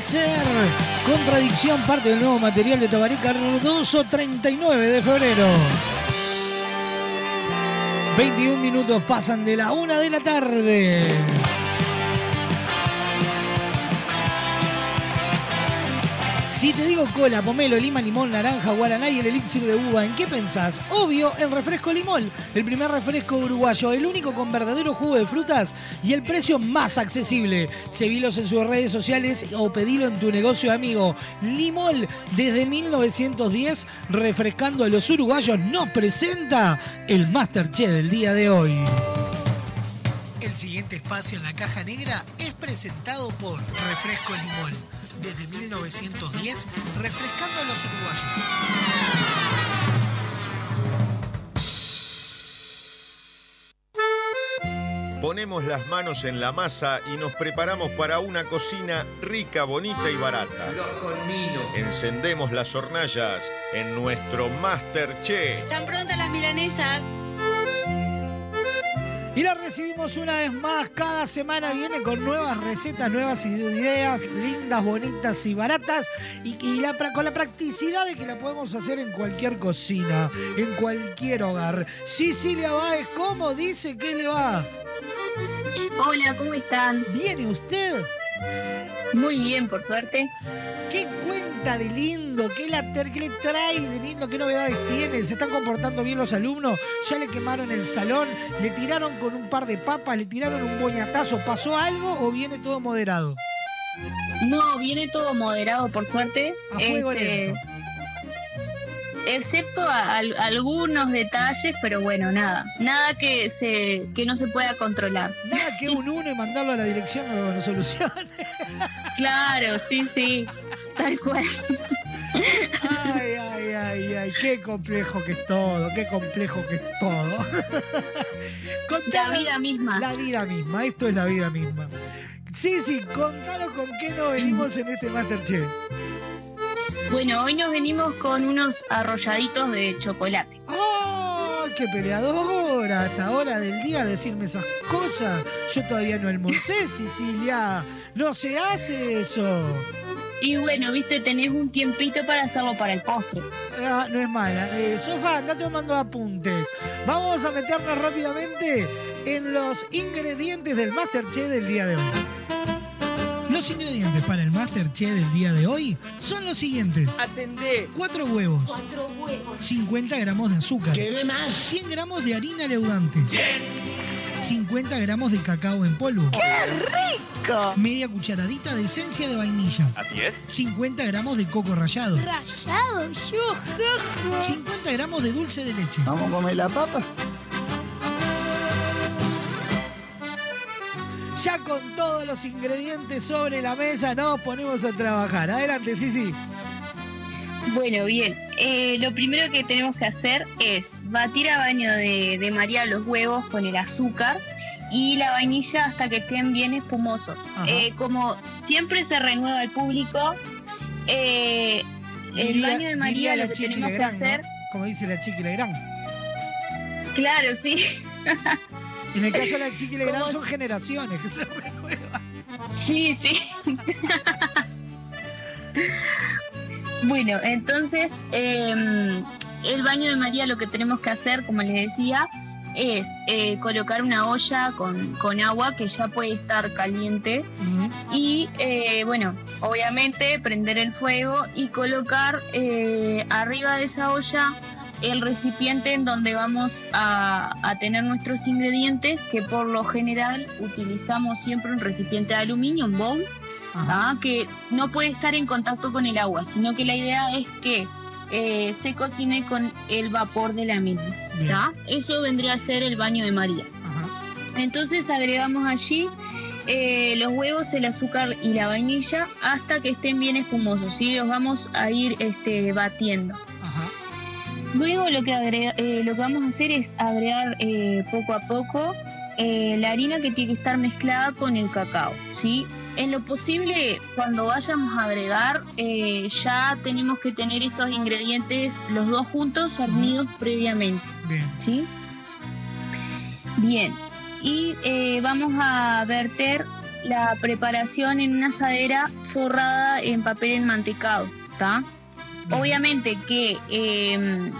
Nasser. Contradicción, parte del nuevo material de Tabaré Cardoso, 39 de febrero. 21 minutos pasan de la una de la tarde. Si te digo cola, pomelo, lima, limón, naranja, guaraná y el elixir de uva, ¿en qué pensás? Obvio, en Refresco Limón, el primer refresco uruguayo, el único con verdadero jugo de frutas y el precio más accesible. Seguilos en sus redes sociales o pedilo en tu negocio amigo. Limón, desde 1910, refrescando a los uruguayos, nos presenta el Masterchef del día de hoy. El siguiente espacio en la caja negra es presentado por Refresco Limón. Desde 1910, refrescando a los uruguayos. Ponemos las manos en la masa y nos preparamos para una cocina rica, bonita y barata. Encendemos las hornallas en nuestro Masterchef. Están prontas las milanesas. Y la recibimos una vez más. Cada semana viene con nuevas recetas, nuevas ideas, lindas, bonitas y baratas. Y, y la con la practicidad de que la podemos hacer en cualquier cocina, en cualquier hogar. Cecilia Báez, ¿cómo dice que le va? Hola, ¿cómo están? ¿Viene usted? Muy bien, por suerte. ¿Qué cuenta de lindo? ¿Qué, la, qué le trae de lindo? ¿Qué novedades tiene? ¿Se están comportando bien los alumnos? ¿Ya le quemaron el salón? ¿Le tiraron con un par de papas? ¿Le tiraron un boñatazo? ¿Pasó algo o viene todo moderado? No, viene todo moderado, por suerte. A fuego Este. Excepto a- al- algunos detalles, pero bueno, nada. Nada que se que no se pueda controlar. Nada que un uno y mandarlo a la dirección no, no solucione. Claro, sí, sí. Tal cual. Ay, ay, ay, ay, qué complejo que es todo, qué complejo que es todo. Contanos- La vida misma. La vida misma, esto es la vida misma. Sí, sí, contanos con qué nos venimos en este Masterchef. Bueno, hoy nos venimos con unos arrolladitos de chocolate. ¡Ay, qué peleadora! Hasta ahora del día decirme esas cosas. Yo todavía no almorcé, Sicilia. No se hace eso. Y bueno, viste, tenés un tiempito para hacerlo para el postre. Ah, no es mala. Eh, Sofá, anda tomando apuntes. Vamos a meternos rápidamente en los ingredientes del Masterchef del día de hoy. Los ingredientes para el Masterchef del día de hoy son los siguientes. Atendé. 4 huevos. 50 gramos de azúcar. 100 gramos de harina leudante. 50 gramos de cacao en polvo. ¡Qué rico! Media cucharadita de esencia de vainilla. Así es. 50 gramos de coco rallado. Rayado, yo, 50 gramos de dulce de leche. ¿Vamos a comer la papa? Ya con todos los ingredientes sobre la mesa nos ponemos a trabajar. Adelante, sí, sí. Bueno, bien. Eh, lo primero que tenemos que hacer es batir a baño de, de María los huevos con el azúcar y la vainilla hasta que estén bien espumosos. Eh, como siempre se renueva al público, eh, el baño de María lo que tenemos que hacer, Como dice la Chiqui Legrand. claro, sí. En el caso de la Chiqui Legrand ¿Cómo? son generaciones que se renuevan. Sí, sí. bueno, entonces em, el baño de María lo que tenemos que hacer, como les decía, es eh, colocar una olla con, con agua que ya puede estar caliente y eh, bueno, obviamente prender el fuego y colocar eh, arriba de esa olla el recipiente en donde vamos a, a tener nuestros ingredientes, que por lo general utilizamos siempre un recipiente de aluminio, un bowl, ¿tá? que no puede estar en contacto con el agua, sino que la idea es que eh, se cocine con el vapor de la misma. Eso vendría a ser el baño de María. Entonces agregamos allí eh, los huevos, el azúcar y la vainilla hasta que estén bien espumosos. ¿sí? Los vamos a ir este, batiendo. Luego lo que, agrega- eh, lo que vamos a hacer es agregar eh, poco a poco eh, la harina que tiene que estar mezclada con el cacao. ¿sí? En lo posible, cuando vayamos a agregar, eh, ya tenemos que tener estos ingredientes los dos juntos hernidos previamente. Bien. ¿sí? Bien, y eh, vamos a verter la preparación en una asadera forrada en papel enmantecado, ¿está? Obviamente que em,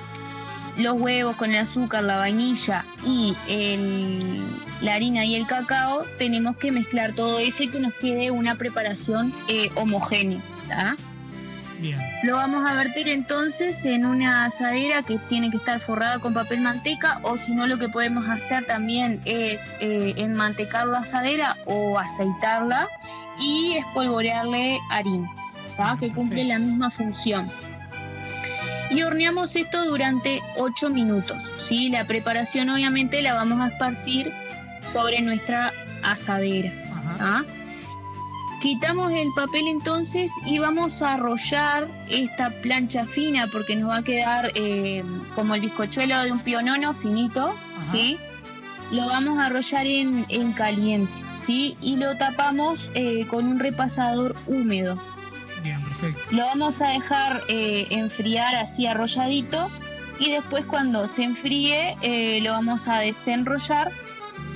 los huevos con el azúcar, la vainilla y el- la harina y el cacao, tenemos que mezclar todo eso y que nos quede una preparación eh, homogénea. Bien. Lo vamos a verter entonces en una asadera que tiene que estar forrada con papel manteca o si no lo que podemos hacer también es eh, enmantecar la asadera o aceitarla y espolvorearle harina, ¿tá? que cumple la misma función. Y horneamos esto durante 8 minutos. ¿sí? La preparación obviamente la vamos a esparcir sobre nuestra asadera. ¿tá? Quitamos el papel entonces y vamos a arrollar esta plancha fina porque nos va a quedar eh, como el bizcochuelo de un pionono finito, ¿sí? Lo vamos a arrollar en, en caliente, ¿sí? Y lo tapamos eh, con un repasador húmedo. Lo vamos a dejar eh, enfriar así arrolladito y después cuando se enfríe eh, lo vamos a desenrollar,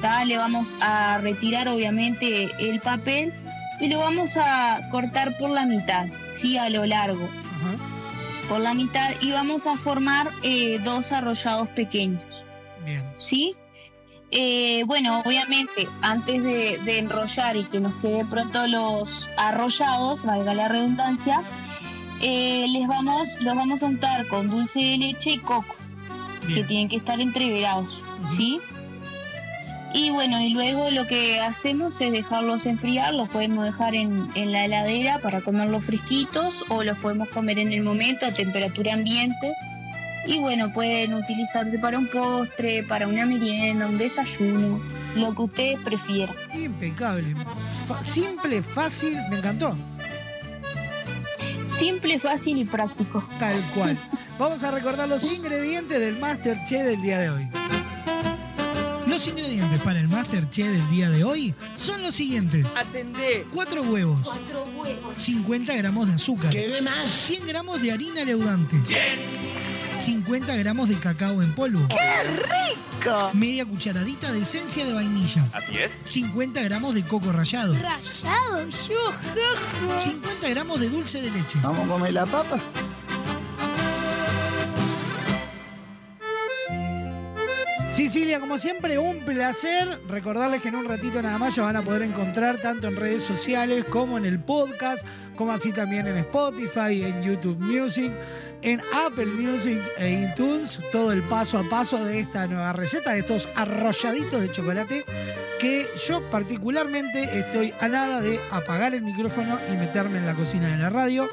¿tá? le vamos a retirar obviamente el papel y lo vamos a cortar por la mitad, ¿sí? a lo largo. Por la mitad y vamos a formar eh, dos arrollados pequeños. Bien. ¿sí? Eh, bueno, obviamente, antes de, de enrollar y que nos quede pronto los arrollados, valga la redundancia, eh, les vamos, los vamos a untar con dulce de leche y coco, que tienen que estar entreverados, ¿sí? Y bueno, y luego lo que hacemos es dejarlos enfriar, los podemos dejar en, en la heladera para comerlos fresquitos o los podemos comer en el momento a temperatura ambiente. Y bueno, pueden utilizarse para un postre, para una merienda, un desayuno, lo que ustedes prefieran. Impecable. Fa- simple, fácil, me encantó. Simple, fácil y práctico. Tal cual. Vamos a recordar los ingredientes del Masterchef del día de hoy. Los ingredientes para el Masterchef del día de hoy son los siguientes. Atendé. 4 huevos. 50 gramos de azúcar. 100 gramos de harina leudante. 50 gramos de cacao en polvo. ¡Qué rico! Media cucharadita de esencia de vainilla. Así es. 50 gramos de coco rallado. Rayado, yo. 50 gramos de dulce de leche. ¿Vamos a comer la papa? Sicilia, como siempre, un placer. Recordarles que en un ratito nada más ya van a poder encontrar tanto en redes sociales como en el podcast, como así también en Spotify, en YouTube Music, en Apple Music e iTunes, todo el paso a paso de esta nueva receta, de estos arrolladitos de chocolate, que yo particularmente estoy a nada de apagar el micrófono y meterme en la cocina de la radio.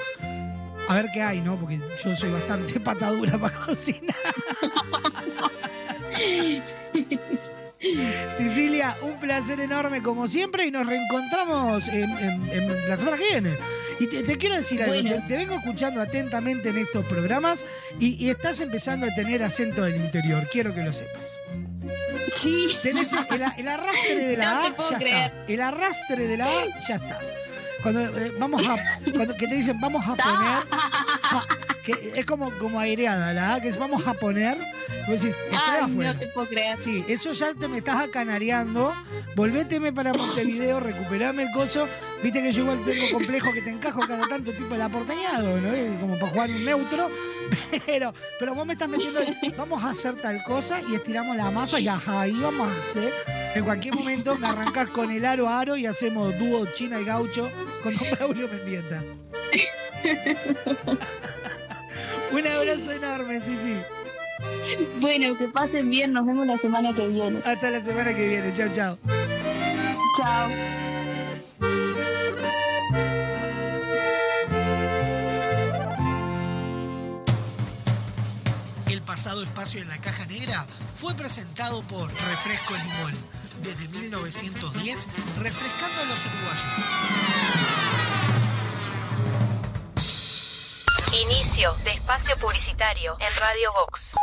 A ver qué hay, ¿no? Porque yo soy bastante patadura para cocinar. Sicilia, un placer enorme como siempre y nos reencontramos en, en- en la semana que viene. Y te, te quiero decir algo, Bueno. te, te vengo escuchando atentamente en estos programas y, y estás empezando a tener acento del interior, quiero que lo sepas. Sí. Tenés el, el- el arrastre de la No A, ya creer. está. El arrastre de la A, ya está. Cuando eh, vamos a, cuando, que te dicen vamos a poner, ja, que es como, como aireada la A, que es vamos a poner, vos decís, Ay, afuera. no te puedo creer. Sí, eso ya te me estás acanareando. Volvéteme para Montevideo, recuperame el coso. Viste que yo igual tengo complejo que te encajo cada tanto tipo el aporteñado, ¿no? Como para jugar un neutro. Pero, pero vos me estás metiendo, el, vamos a hacer tal cosa y estiramos la masa y ajá, ahí vamos a hacer. En cualquier momento me arrancás con el aro a aro y hacemos dúo China y Gaucho con Don Braulio Mendieta. Un abrazo enorme, sí, sí. Bueno, que pasen bien, nos vemos la semana que viene. Hasta la semana que viene. Chao, chao. Chao. Fue presentado por Refresco Limón. Desde 1910, refrescando a los uruguayos. Inicio de espacio publicitario en Radio Vox.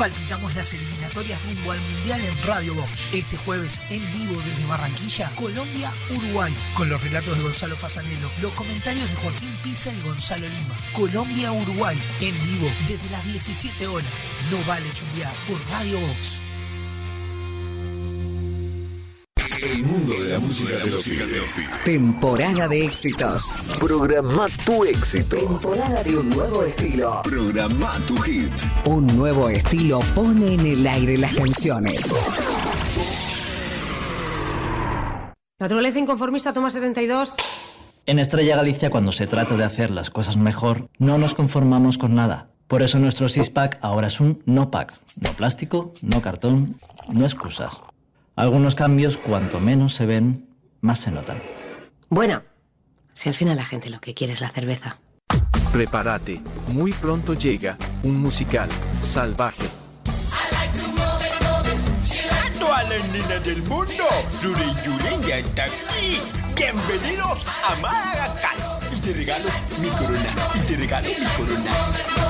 Palpitamos las eliminatorias rumbo al Mundial en Radio Box. Este jueves en vivo desde Barranquilla, Colombia, Uruguay. Con los relatos de Gonzalo Fasanelo, los comentarios de Joaquín Pisa y Gonzalo Lima. Colombia, Uruguay. En vivo desde las 17 horas. No vale chumbear por Radio Box. El mundo de la música de los pibes. Temporada de éxitos. Programa tu éxito. Temporada de un nuevo estilo. Programa tu hit. Un nuevo estilo pone en el aire las canciones. Naturaleza inconformista, toma 72. En Estrella Galicia, cuando se trata de hacer las cosas mejor, no nos conformamos con nada. Por eso nuestro six-pack ahora es un no-pack. No plástico, no cartón, no excusas. Algunos cambios, cuanto menos se ven, más se notan. Bueno, si al final la gente lo que quiere es la cerveza. Prepárate, muy pronto llega un musical salvaje. A todas las nenas del mundo, Yuri Yuri ya está aquí. Bienvenidos a Madagascar. Y te regalo mi corona, y te regalo mi corona.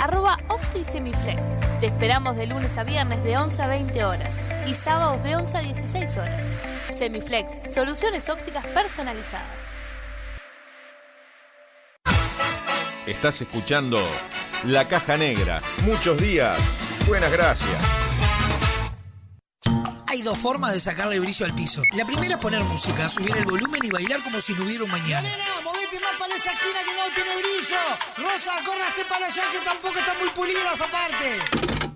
arroba OptiSemiflex. Te esperamos de lunes a viernes de 11 a 20 horas y sábados de 11 a 16 horas. Semiflex, soluciones ópticas personalizadas. Estás escuchando La Caja Negra. Muchos días. Buenas gracias. Hay dos formas de sacarle brillo al piso. La primera es poner música, subir el volumen y bailar como si no hubiera un mañana. Nena, movete esa esquina que no tiene brillo. Rosa, córrase para allá que tampoco están muy pulidas aparte.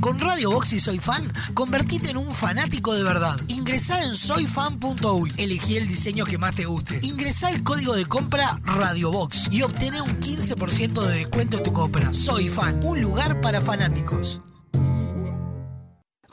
Con Radio Box y Soy Fan, convertite en un fanático de verdad. Ingresá en soyfan.uy, elegí el diseño que más te guste. Ingresá el código de compra Radio Box y obtené un 15% de descuento en tu compra. Soy Fan, un lugar para fanáticos.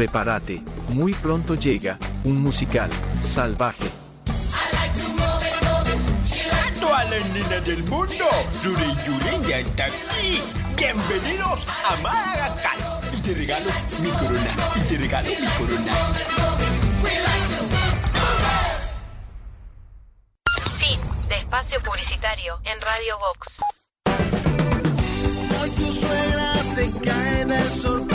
Prepárate, muy pronto llega un musical salvaje. A todas las del mundo, Yuri Yuri ya está aquí. Bienvenidos a Madagascar. Y te regalo mi corona, y te regalo mi corona. Fin de espacio publicitario en Radio Vox. Hoy tu suegra te cae de sorpresa.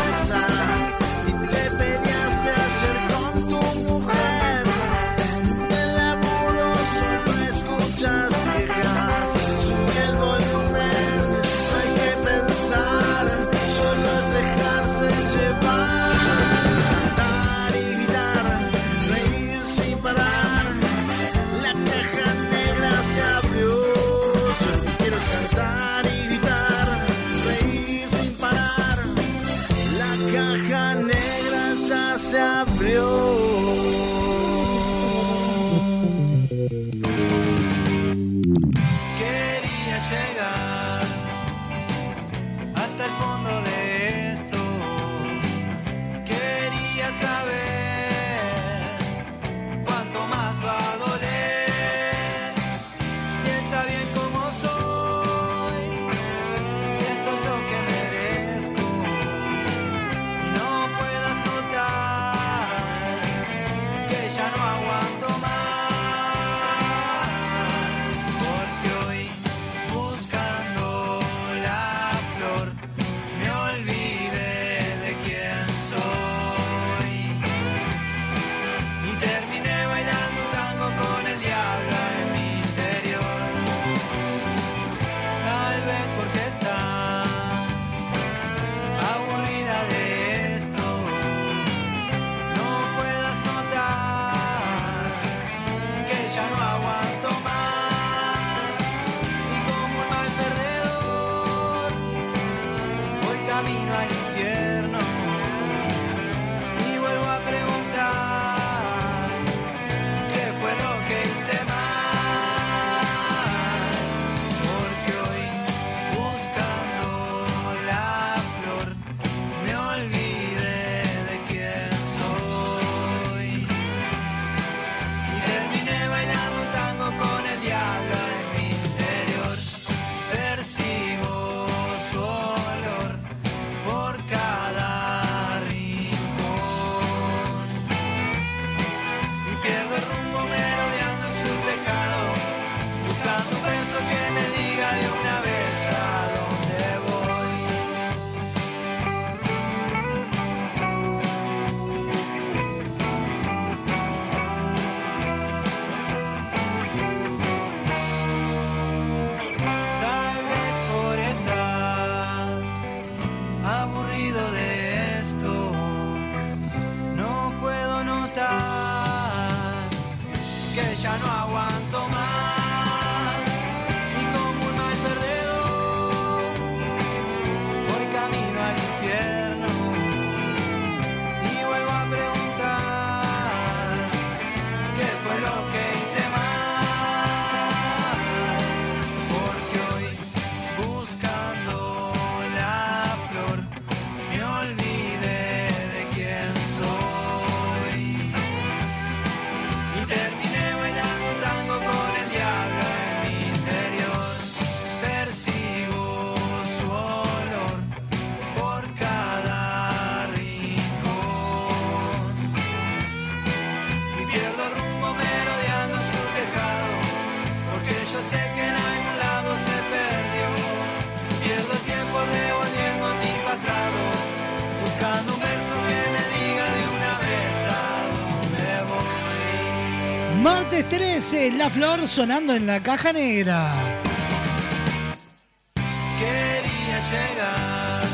Eh, la Flor sonando en la caja negra.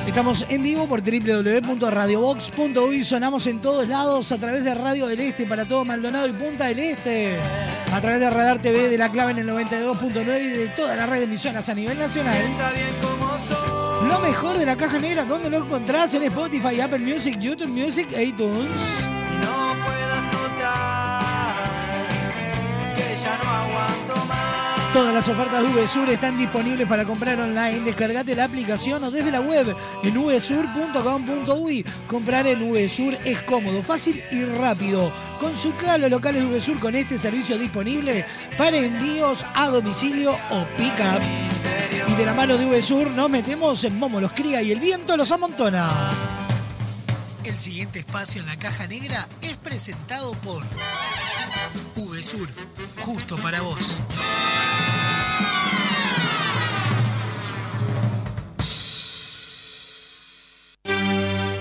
Estamos en vivo por www.radiobox.uy. Sonamos en todos lados a través de Radio del Este para todo Maldonado y Punta del Este. A través de Radar TV de la clave en el 92.9 y de toda la red de emisoras a nivel nacional. Lo mejor de la caja negra, ¿dónde lo encontrás? En Spotify, Apple Music, YouTube Music, iTunes. Todas las ofertas de VSUR están disponibles para comprar online. Descargate la aplicación o desde la web en vsur.com.uy. Comprar en VSUR es cómodo, fácil y rápido. Consulta los locales de VSUR con este servicio disponible para envíos a domicilio o pick-up. Y de la mano de VSUR nos metemos en Momo los cría y el viento los amontona. El siguiente espacio en la caja negra es presentado por VSUR, justo para vos.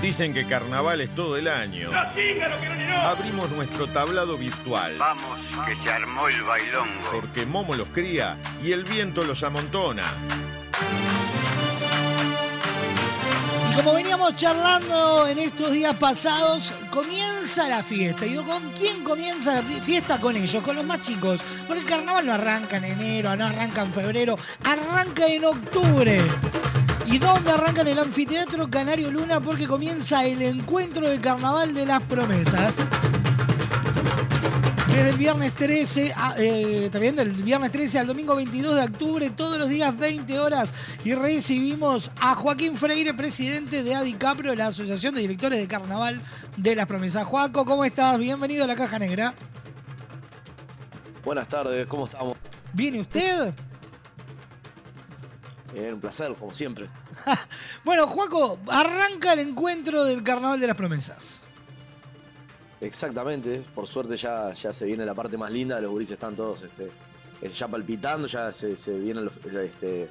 Dicen que carnaval es todo el año. Abrimos nuestro tablado virtual. Vamos, que se armó el bailongo. Porque Momo los cría y el viento los amontona. Y como veníamos charlando en estos días pasados, comienza la fiesta. Y ¿con quién comienza la fi- fiesta? Con ellos, con los más chicos. Porque el carnaval no arranca en enero, no arranca en febrero, arranca en octubre. ¿Y dónde arranca en el anfiteatro Canario Luna? Porque comienza el encuentro de carnaval de las promesas. Desde el viernes 13, a- eh, también del viernes 13 al domingo 22 de octubre, todos los días 20 horas, y recibimos a Joaquín Freire, presidente de ADICAPRO, la Asociación de Directores de Carnaval de las Promesas. Joaco, ¿cómo estás? Bienvenido a la Caja Negra. Buenas tardes, ¿cómo estamos? ¿Viene usted? Eh, un placer, como siempre. Bueno, Joaco, arranca el encuentro del Carnaval de las Promesas. Exactamente, por suerte ya, ya se viene la parte más linda, los gurises están todos este, eh, ya palpitando, ya se, se vienen los, este,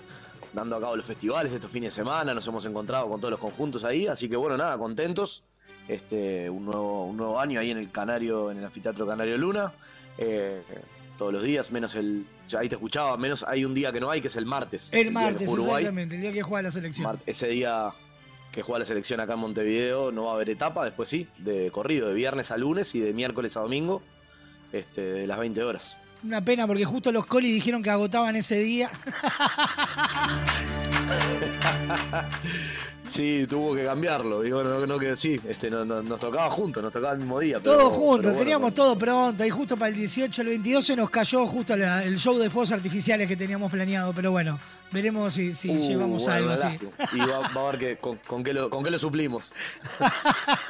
dando a cabo los festivales estos fines de semana, nos hemos encontrado con todos los conjuntos ahí, así que bueno, nada, contentos. Este, un nuevo, un nuevo año ahí en el Canario, en el anfiteatro Canario Luna. eh, todos los días, menos el. ahí te escuchaba, menos hay un día que no hay, que es el martes. El martes, Uruguay. exactamente, el día que juega la selección. Ese día que juega la selección acá en Montevideo no va a haber etapa, después sí, de corrido, de viernes a lunes y de miércoles a domingo, este, de las 20 horas. Una pena porque justo los colis dijeron que agotaban ese día. Sí, tuvo que cambiarlo, digo, no, no que sí, este, no, no- nos tocaba juntos, nos tocaba el mismo día. pero- Todo juntos, bueno, teníamos todo pronto. Y justo para el 18, el 22 se nos cayó justo la- el show de fuegos artificiales que teníamos planeado. Pero bueno, veremos si, si uh, llevamos bueno, algo así. Y va, va a ver que, con, con qué lo, con qué lo suplimos.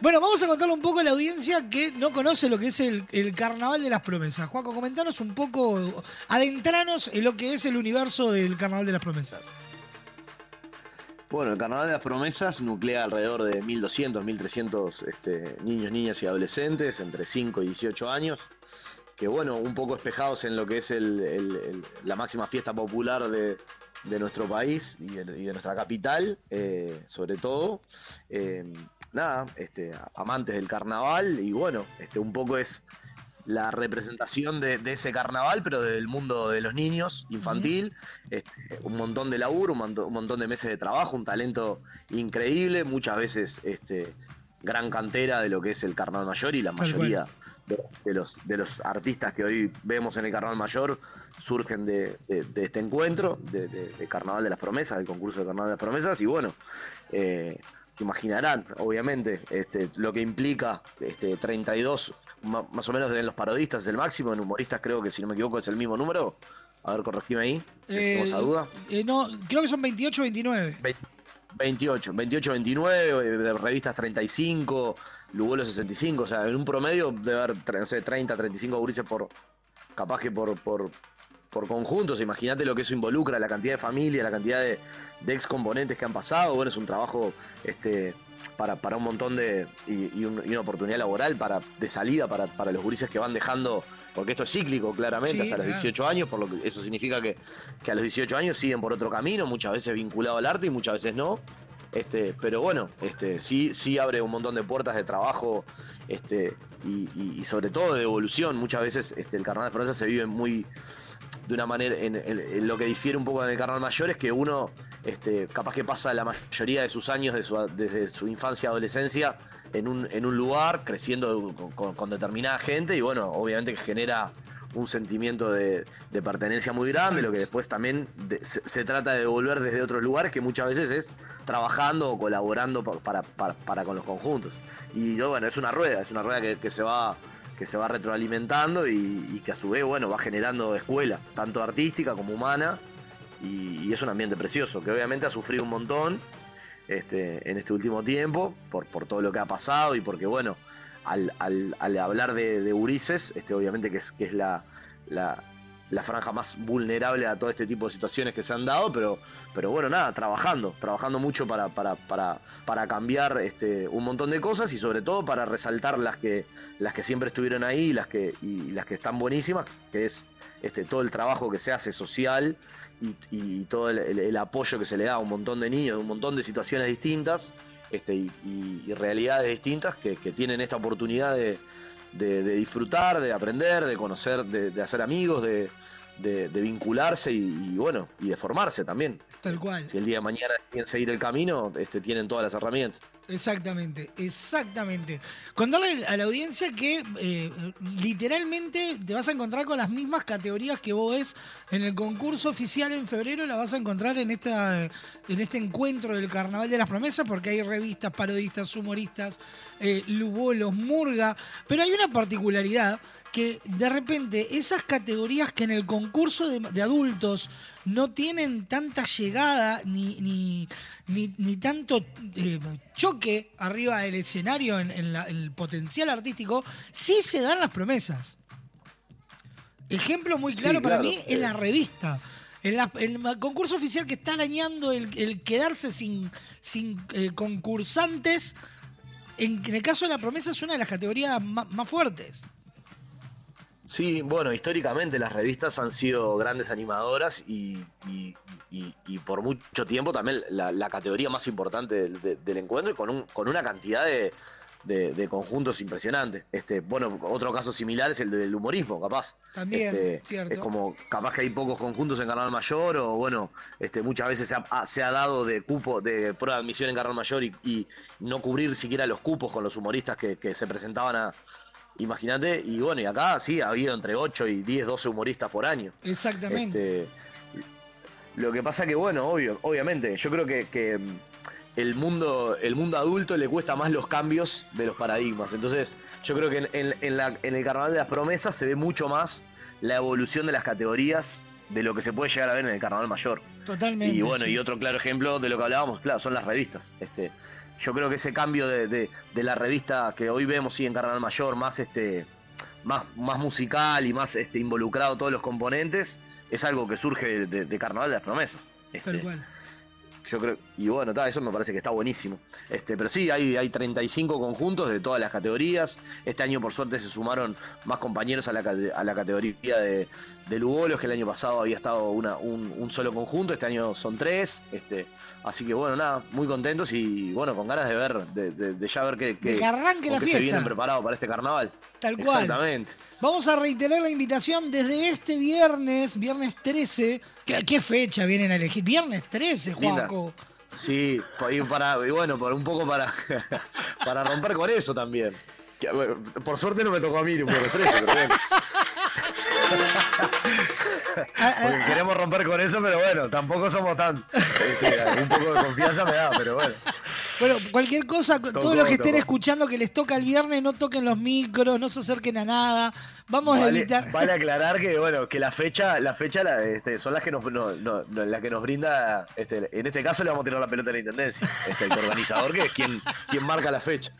Bueno, vamos a contarle un poco a la audiencia que no conoce lo que es el, el Carnaval de las Promesas. Juaco, comentanos un poco, adentranos en lo que es el universo del Carnaval de las Promesas. Bueno, el Carnaval de las Promesas nuclea alrededor de 1.200, 1.300 este, niños, niñas y adolescentes entre 5 y 18 años, que bueno, un poco espejados en lo que es la máxima fiesta popular de, nuestro país y de nuestra capital, eh, sobre todo. Eh, nada, este, amantes del carnaval y bueno, este, un poco es la representación de, de ese carnaval, pero del mundo de los niños, infantil, este, un montón de laburo, un montón, un montón de meses de trabajo, un talento increíble, muchas veces este, gran cantera de lo que es el carnaval mayor y la mayoría de, de los, de los artistas que hoy vemos en el carnaval mayor surgen de, este encuentro, de, Carnaval de las Promesas, del concurso de Carnaval de las Promesas, y bueno, eh, imaginarán, obviamente, este, lo que implica este, 32, ma- más o menos en los parodistas es el máximo, en humoristas creo que si no me equivoco es el mismo número. A ver, corregime ahí, tengo esa duda. Eh, no, creo que son 28 29. 28, 28, 29, eh, de revistas 35, Lugolo 65, o sea, en un promedio debe haber no sé, 30, 35 gurises por, capaz que por, por, por conjuntos, imagínate lo que eso involucra, la cantidad de familias, la cantidad de, de ex componentes que han pasado, bueno, es un trabajo este para, para un montón de, y, y un- y una oportunidad laboral para, de salida para, para los gurises que van dejando, porque esto es cíclico claramente, Sí, hasta los claro. 18 años, por lo que eso significa que, que a los 18 años siguen por otro camino, muchas veces vinculado al arte y muchas veces no. Este, pero bueno, este, sí, sí abre un montón de puertas de trabajo, este, y, y- y sobre todo de evolución. Muchas veces este, el carnaval de Provenza se vive muy de una manera, en, en- en lo que difiere un poco en el carnaval mayor es que uno este, capaz que pasa la mayoría de sus años de su- desde su infancia adolescencia en un, en un lugar, creciendo con, determinada gente y bueno, obviamente que genera un sentimiento de, pertenencia muy grande, lo que después también se, trata de devolver desde otros lugares que muchas veces es trabajando o colaborando pa- para, para, para con los conjuntos. Y yo, bueno, es una rueda, es una rueda que se va que se va retroalimentando y, que a su vez, bueno, va generando escuela, tanto artística como humana, y, es un ambiente precioso, que obviamente ha sufrido un montón este, en este último tiempo, por, por todo lo que ha pasado y porque, bueno, al, al- al hablar de, de Ulises, este, obviamente que es, que es la, la franja más vulnerable a todo este tipo de situaciones que se han dado, pero, pero bueno, nada, trabajando, trabajando mucho para, para, para, para cambiar este, un montón de cosas y sobre todo para resaltar las que, las que siempre estuvieron ahí las que, y las que están buenísimas, que es este, todo el trabajo que se hace social y, todo el, apoyo que se le da a un montón de niños, un montón de situaciones distintas este, y, y- y realidades distintas que, que tienen esta oportunidad de, de- de disfrutar, de aprender, de conocer, de, de hacer amigos, de, de- de vincularse y, y, bueno, y de formarse también. Tal cual. Si el día de mañana quieren seguir el camino, este, tienen todas las herramientas. Exactamente, exactamente. Contarle a la audiencia que eh, literalmente te vas a encontrar con las mismas categorías que vos ves en el concurso oficial en febrero, la vas a encontrar en esta en este encuentro del Carnaval de las Promesas, porque hay revistas, parodistas, humoristas, eh, lubolos, murga, pero hay una particularidad que de repente esas categorías que en el concurso de, de adultos no tienen tanta llegada ni, ni, ni, ni tanto eh, choque arriba del escenario en, en la- en el potencial artístico, sí se dan las promesas. Ejemplo muy claro Sí, para mí es eh. la revista. En la- el concurso oficial que está arañando el, el quedarse sin, sin eh, concursantes, en, en el caso de la promesa es una de las categorías más fuertes. Sí, bueno, históricamente las revistas han sido grandes animadoras y, y- y- y por mucho tiempo también la, la categoría más importante del, de- del encuentro y con, un, con una cantidad de, de- de conjuntos impresionante. Este, bueno, otro caso similar es el del humorismo, capaz. También, Este, cierto. Es como capaz que hay pocos conjuntos en Carnaval Mayor o bueno, este, muchas veces se ha, ha- se ha dado de cupo, de prueba de admisión en Carnaval Mayor y, y no cubrir siquiera los cupos con los humoristas que, que se presentaban a... Imagínate, y bueno, y acá sí, ha habido entre 8 y 10, 12 humoristas por año. Exactamente. Este, lo que pasa que, bueno, obvio, obviamente, yo creo que, que, mm, el mundo, el mundo adulto le cuesta más los cambios de los paradigmas. Entonces, yo creo que en, en- en la- en el Carnaval de las Promesas se ve mucho más la evolución de las categorías de lo que se puede llegar a ver en el Carnaval Mayor. Totalmente. Y bueno, sí. y otro claro ejemplo de lo que hablábamos, claro, son las revistas. Este, yo creo que ese cambio de, de- de la revista que hoy vemos sí en Carnaval Mayor, más este, más, más musical y más este, involucrado todos los componentes, es algo que surge de, Carnaval de las Promesas. Este, Tal cual. yo creo, y bueno, ta, eso me parece que está buenísimo. Este, pero sí, hay, hay 35 conjuntos de todas las categorías. Este año, por suerte, se sumaron más compañeros a la, a la categoría de, de Lugolos, que el año pasado había estado una, un, un solo conjunto. Este año son tres. Este, así que bueno, nada, muy contentos y bueno, con ganas de ver, de, de- de ya ver qué, qué- que la qué fiesta. se vienen preparados para este carnaval. Tal cual. Exactamente. Vamos a reiterar la invitación desde este viernes, viernes 13. ¿Qué, qué fecha vienen a elegir? Viernes 13, Linda. Juaco. Sí, y para, y bueno, por un poco para, para romper con eso también. Que, bueno, por suerte no me tocó a mí un poco de pero bueno. Porque queremos romper con eso, pero bueno, tampoco somos tan. este, un poco de confianza me da, pero bueno. Bueno, cualquier cosa, todos los que estén escuchando que les toca el viernes, no toquen los micros, no se acerquen a nada. Vamos a evitar. vale aclarar que bueno, que la fecha, la fecha la, este, son las que nos, no, no, no, la que nos brinda, este, en este caso le vamos a tirar la pelota a la intendencia, este, el organizador que es quien, quien marca las fechas.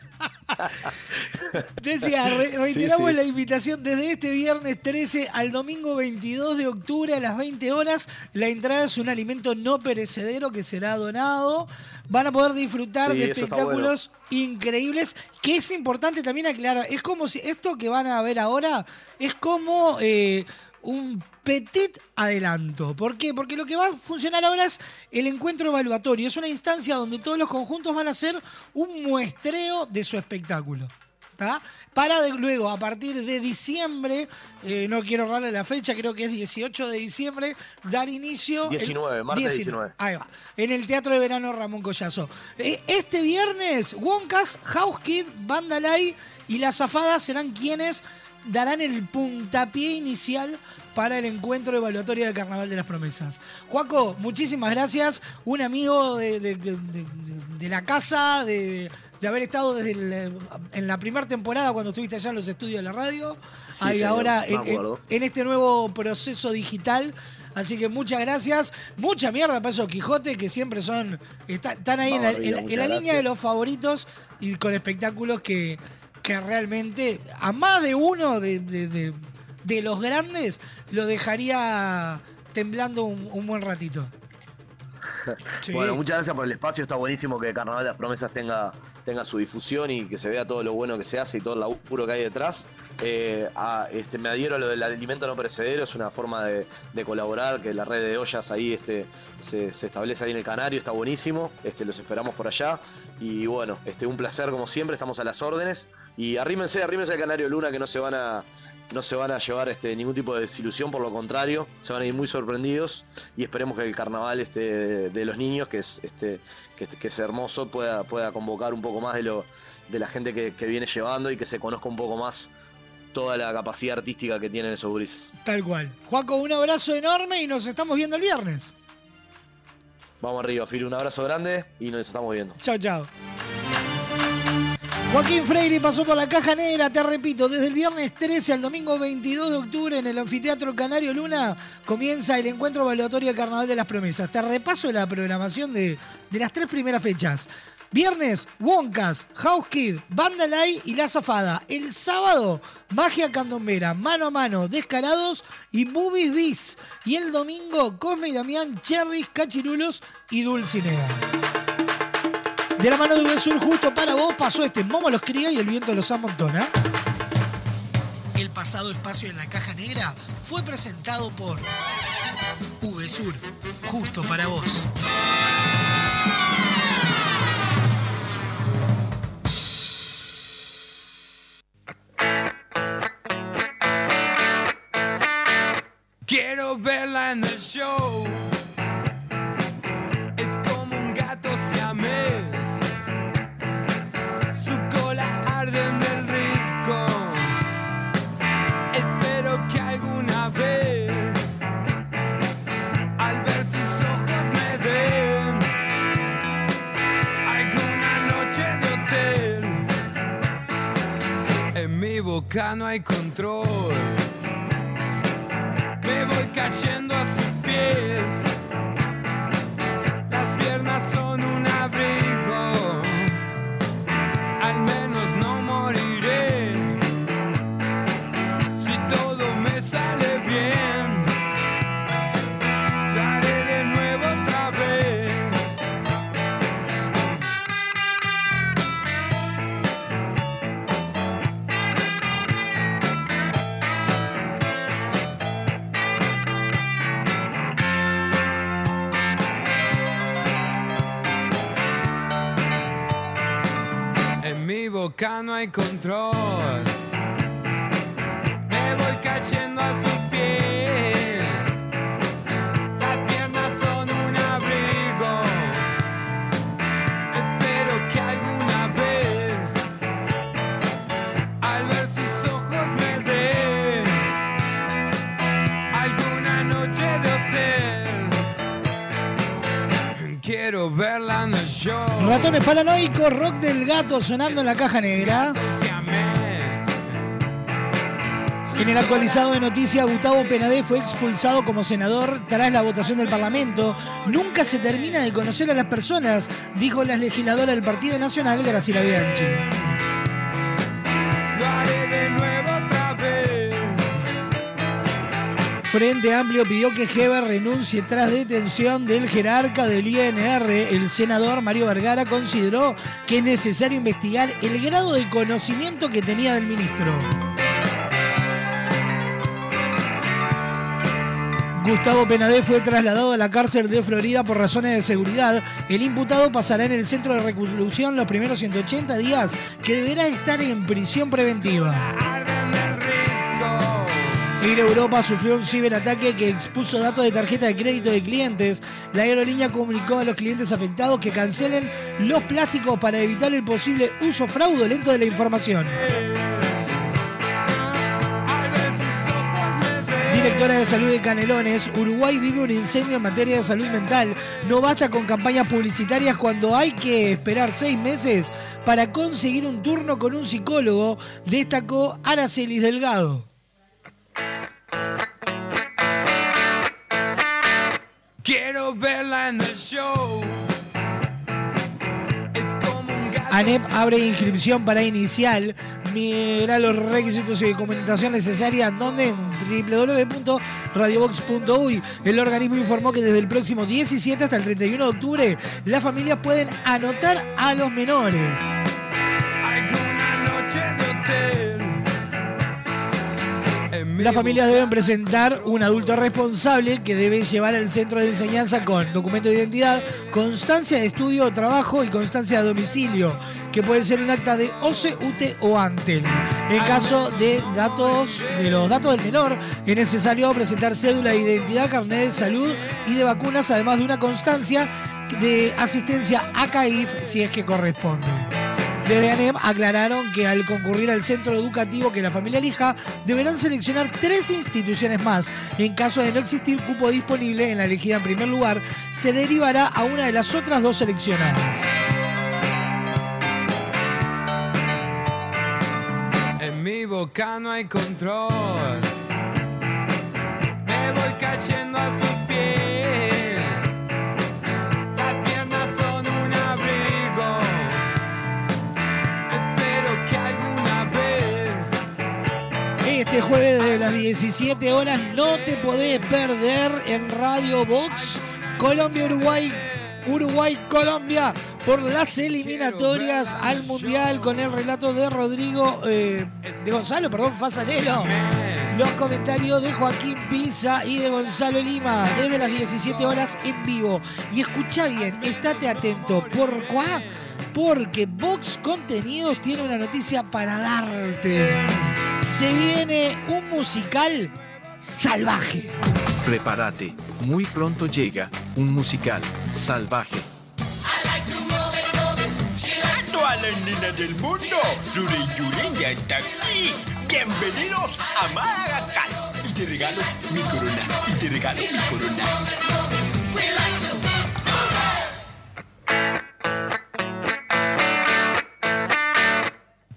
Decía, re- reiteramos Sí, sí. la invitación desde este viernes 13 al domingo 22 de octubre a las 20 horas. La entrada es un alimento no perecedero que será donado. Van a poder disfrutar Sí, de espectáculos increíbles. Que es importante también aclarar, es como si esto que van a ver ahora es como eh, un petit adelanto. ¿Por qué? Porque lo que va a funcionar ahora es el encuentro evaluatorio. Es una instancia donde todos los conjuntos van a hacer un muestreo de su espectáculo. ¿Tá? Para de- luego, a partir de diciembre, eh, no quiero errarle la fecha, creo que es 18 de diciembre, dar inicio. el- 19, martes 19. Ahí va, en el Teatro de Verano Ramón Collazo. Eh, este viernes, Wonkas, House Kid, Bandalay y La Zafada serán quienes darán el puntapié inicial para el encuentro evaluatorio del Carnaval de las Promesas. Juaco, muchísimas gracias. Un amigo de, de- de- de- de la casa, de, de haber estado desde el- en la primera temporada cuando estuviste allá en los estudios de la radio. Ahí ahora en, en- acuerdo. en este nuevo proceso digital. Así que muchas gracias. Mucha mierda para esos Quijote que siempre son. está- están ahí en la, Vamos en la- arriba, en la muchas línea de los favoritos y con espectáculos que, que realmente a más de uno de, de- de- de los grandes lo dejaría temblando un, un buen ratito. Bueno, muchas gracias por el espacio. Está buenísimo que Carnaval de las Promesas tenga, tenga su difusión y que se vea todo lo bueno que se hace y todo el laburo que hay detrás. Eh, a- este, me adhiero a lo del alimento no perecedero, es una forma de, de colaborar, que la red de ollas ahí este, se, se establece ahí en el Canario, está buenísimo. Este, los esperamos por allá. Y bueno, este, un placer como siempre, estamos a las órdenes. Y arrímense, arrímense al Canario Luna que no se van a, no se van a llevar este, ningún tipo de desilusión, por lo contrario, se van a ir muy sorprendidos y esperemos que el carnaval este, de, de los niños, que es, este, que, que es hermoso, pueda, pueda convocar un poco más de, lo, de la gente que, que viene llevando y que se conozca un poco más toda la capacidad artística que tienen esos grises. Tal cual. Juaco, un abrazo enorme y nos estamos viendo el viernes. Vamos arriba, Fili, un abrazo grande y nos estamos viendo. Chao, chao. Joaquín Freire pasó por la caja negra, te repito, desde el viernes 13 al domingo 22 de octubre en el Anfiteatro Canario Luna comienza el encuentro evaluatorio de Carnaval de las Promesas. Te repaso la programación de, de las tres primeras fechas. Viernes, Wonkas, House Kid, Bandalay y La Zafada. El sábado, Magia Candombera, Mano a Mano, Descarados y Movies Bis. Y el domingo, Cosme y Damián, Cherries, Cachirulos y Dulcinea. De la mano de VSUR, justo para vos, pasó este Momo los cría y el viento los amontona. El pasado espacio en la caja negra fue presentado por VSUR, justo para vos. Quiero verla en el show. Boca no hay control. Me voy cayendo a sus mi boca no hay control. Me voy cayendo a sus Ratones paranoicos, rock del gato sonando en la caja negra. En el actualizado de noticias, Gustavo Penadé fue expulsado como senador tras la votación del Parlamento. Nunca se termina de conocer a las personas, dijo la legisladora del Partido Nacional, Graciela Bianchi. Frente Amplio pidió que Heber renuncie tras detención del jerarca del INR. El senador Mario Vergara consideró que es necesario investigar el grado de conocimiento que tenía del ministro. Gustavo Penadé fue trasladado a la cárcel de Florida por razones de seguridad. El imputado pasará en el centro de reclusión los primeros 180 días que deberá estar en prisión preventiva. Air Europa sufrió un ciberataque que expuso datos de tarjeta de crédito de clientes. La aerolínea comunicó a los clientes afectados que cancelen los plásticos para evitar el posible uso fraudulento de la información. Directora de Salud de Canelones, Uruguay vive un incendio en materia de salud mental. No basta con campañas publicitarias cuando hay que esperar seis meses para conseguir un turno con un psicólogo, destacó Aracelis Delgado. Quiero verla en el show. ANEP abre inscripción para inicial. Mira los requisitos y documentación necesaria donde en www.radiobox.uy. El organismo informó que desde el próximo 17 hasta el 31 de octubre las familias pueden anotar a los menores. Las familias deben presentar un adulto responsable que debe llevar al centro de enseñanza con documento de identidad, constancia de estudio o trabajo y constancia de domicilio, que puede ser un acta de OCE, UTE o ANTEL. En caso de datos de los datos del menor, es necesario presentar cédula de identidad, carnet de salud y de vacunas, además de una constancia de asistencia a CAIF si es que corresponde. Desde ANEM aclararon que al concurrir al centro educativo que la familia elija, deberán seleccionar tres instituciones más. En caso de no existir cupo disponible en la elegida en primer lugar, se derivará a una de las otras dos seleccionadas. En mi boca no hay control. Me voy cayendo a sus Este jueves de las 17 horas no te podés perder en Radio Box Colombia-Uruguay. Uruguay-Colombia por las eliminatorias al Mundial con el relato de Rodrigo, eh, de Gonzalo, perdón, Fasanelo. Los comentarios de Joaquín Pisa y de Gonzalo Lima desde las 17 horas en vivo. Y escucha bien, estate atento. ¿Por cuá? Porque Vox Contenidos tiene una noticia para darte. Se viene un musical salvaje. Prepárate, muy pronto llega un musical salvaje. A todas las nenas del mundo, Yuri Yuri ya está aquí. Bienvenidos a Madagascar. Y te regalo mi corona. Y te regalo mi corona.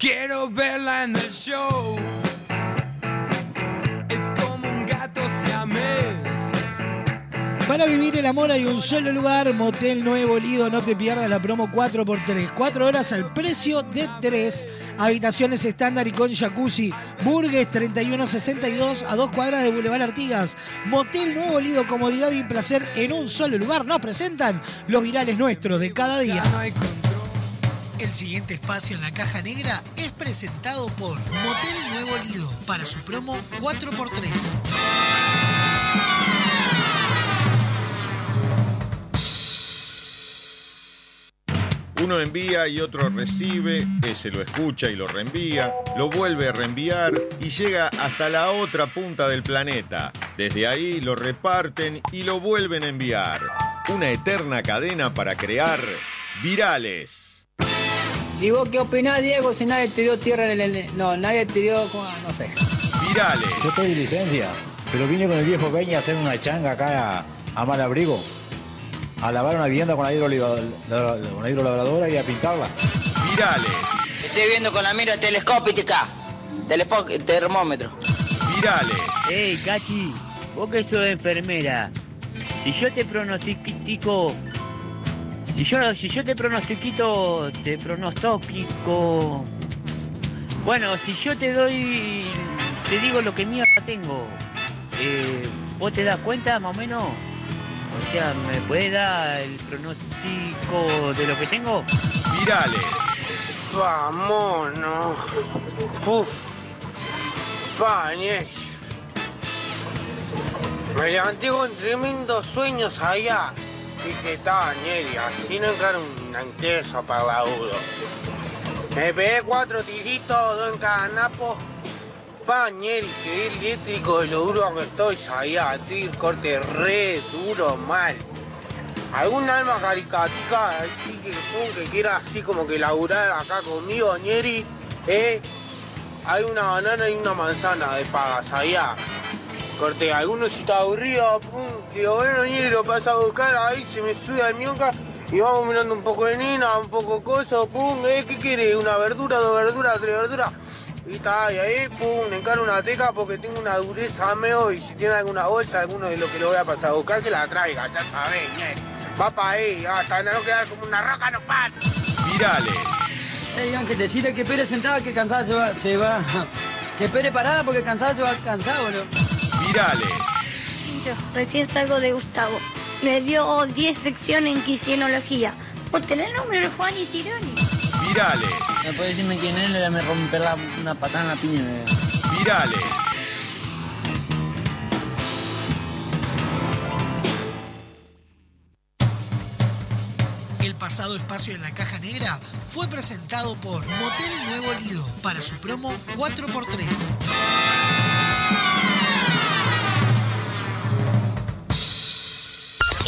Quiero verla en el show. Es como un gato siamés. Para vivir el amor hay un solo lugar, Motel Nuevo Lido, no te pierdas la promo 4x3. 4 horas al precio de 3. Habitaciones estándar y con jacuzzi. Burgues 3162 a 2 cuadras de Boulevard Artigas. Motel Nuevo Lido, comodidad y placer en un solo lugar. Nos presentan los virales nuestros de cada día. El siguiente espacio en la caja negra es presentado por Motel Nuevo Lido para su promo 4x3. Uno envía y otro recibe, ese lo escucha y lo reenvía, lo vuelve a reenviar y llega hasta la otra punta del planeta. Desde ahí lo reparten y lo vuelven a enviar. Una eterna cadena para crear virales. ¿Y vos qué opinás, Diego, si nadie te dio tierra en el... No, nadie te dio... no sé. Virales. Yo estoy de licencia, pero vine con el viejo Peña a hacer una changa acá a, a Malabrigo. A lavar una vivienda con la, con la hidrolabradora y a pintarla. Virales. Estoy viendo con la mira telescópica. Telespo termómetro. Virales. Ey, Cachi, vos que sos enfermera, si yo te pronostico, si yo, si yo te pronostiquito, te pronostico, bueno, si yo te doy, te digo lo que mierda tengo, eh, ¿vos te das cuenta más o menos? O sea, ¿me puedes dar el pronóstico de lo que tengo? Virales. Vámonos. Uf. Bañe. Me levanté con tremendos sueños allá. Está, Ñeri, así no encara un anqueso para la udo. Me pegué cuatro tiritos, dos en cada napo. Pa, Ñeri, quedé eléctrico de lo duro que estoy allá. Estoy corte re duro, mal. ¿Algún alma caricatica así que, que quiera así como que laburar acá conmigo, Ñeri? Eh, hay una banana y una manzana de pagas allá. Corte, alguno si está aburrido, pum, digo, bueno, Ñeri lo pasa a buscar, ahí se me sube a mionca y vamos mirando un poco de nina, un poco coso, pum, eh, ¿qué quiere? ¿Una verdura, dos verduras, tres verduras? Y está, y ahí, pum, le encaro una teca porque tengo una dureza meo y si tiene alguna bolsa, alguno de lo que lo voy a pasar a buscar, que la traiga, ya sabés. Va para ahí, hasta no quedar como una roca, no pan. Virales. Ey, Ángel, decirle que Pérez sentada que cansada se va, se va. Que Pérez parada porque cansada se va cansado, ¿no? Virales. Yo recién salgo de Gustavo. Me dio 10 secciones en quisienología. ¿Vos tenés el nombre de Juan y Tironi? Virales. ¿Me puede decirme quién es? Le voy a me romper la, una patada en la piña. Virales. El pasado espacio en la caja negra fue presentado por Motel Nuevo Lido para su promo 4x3.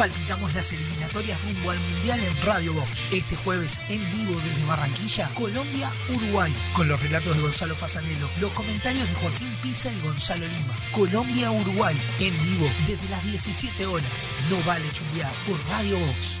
Palpitamos las eliminatorias rumbo al Mundial en Radio Box. Este jueves en vivo desde Barranquilla, Colombia, Uruguay. Con los relatos de Gonzalo Fasanelo, los comentarios de Joaquín Pisa y Gonzalo Lima. Colombia, Uruguay. En vivo desde las 17 horas. No vale chumbear por Radio Box.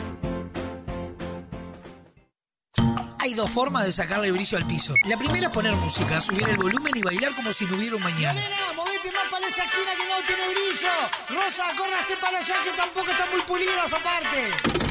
Dos formas de sacarle brillo al piso. La primera es poner música, subir el volumen y bailar como si no hubiera un mañana. Nena, más para esa esquina que no tiene brillo. Rosa, córrase para allá que tampoco están muy pulidas aparte.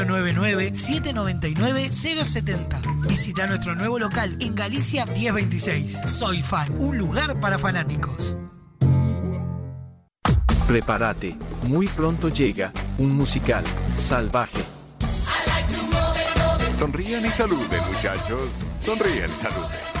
099-799-070. Visita nuestro nuevo local en Galicia 1026. Soy Fan, un lugar para fanáticos. Prepárate, muy pronto llega un musical salvaje. Sonrían y saluden, muchachos. Sonrían y saluden.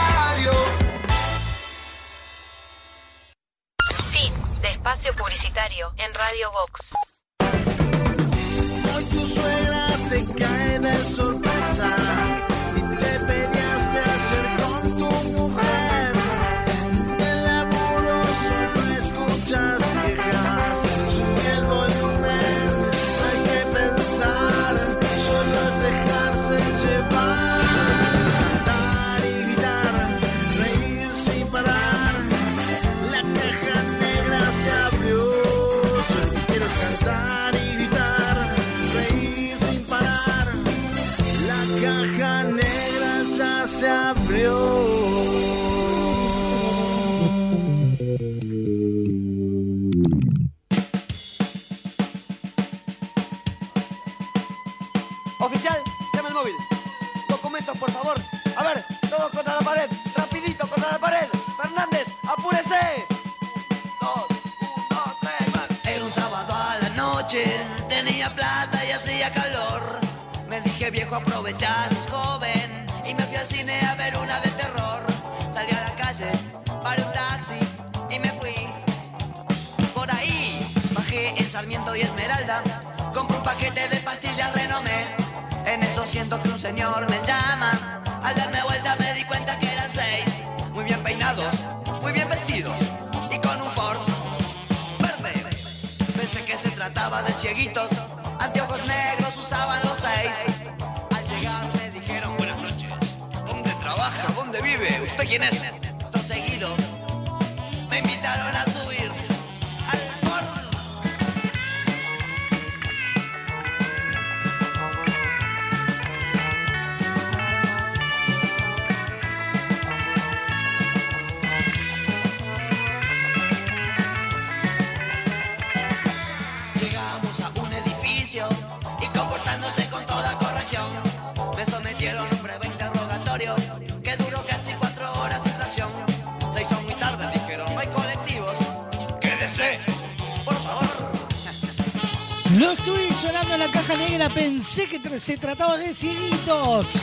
Espacio publicitario en Radio Vox. Hoy tu suegra te cae de sorpresa y hacía calor. Me dije viejo aprovechar, sos joven y me fui al cine a ver una de terror. Salí a la calle, paré un taxi y me fui. Por ahí bajé en Sarmiento y Esmeralda, compré un paquete de pastillas renomé. En eso siento que un señor me llama. Al darme vuelta me di cuenta que eran seis, muy bien peinados, muy bien vestidos y con un Ford verde. Pensé que se trataba de cieguitos, quién es? Sonando en la caja negra, pensé que se trataba de cieguitos.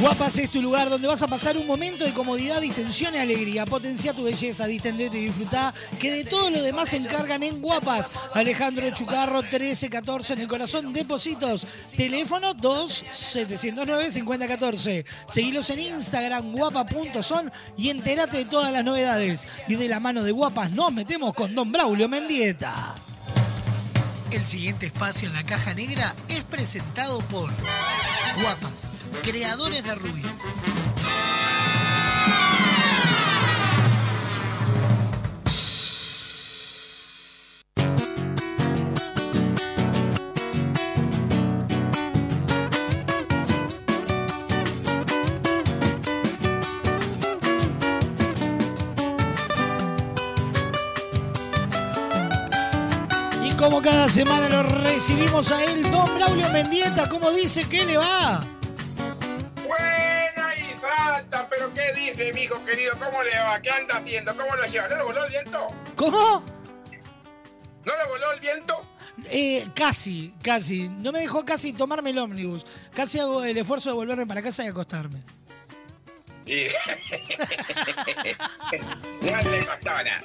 Guapas es tu lugar donde vas a pasar un momento de comodidad, distensión y alegría. Potencia tu belleza, distendete y disfrutá. Que de todo lo demás se encargan en Guapas. Alejandro Chucarro, 1314 en el corazón. Depósitos. Teléfono 2-709-5014. Seguilos en Instagram, guapa.son y entérate de todas las novedades. Y de la mano de Guapas nos metemos con Don Braulio Mendieta. El siguiente espacio en la caja negra es presentado por Guapas, creadores de rubias. Cada semana lo recibimos a él, Don Braulio Mendieta, ¿cómo dice que le va? Buena y santa, pero ¿qué dice, mi hijo querido? ¿Cómo le va? ¿Qué anda haciendo? ¿Cómo lo lleva? ¿No le voló el viento? ¿Cómo? ¿No le voló el viento? Eh, casi, casi. No me dejó casi tomarme el ómnibus. Casi hago el esfuerzo de volverme para casa y acostarme. Y... no le costaba nada.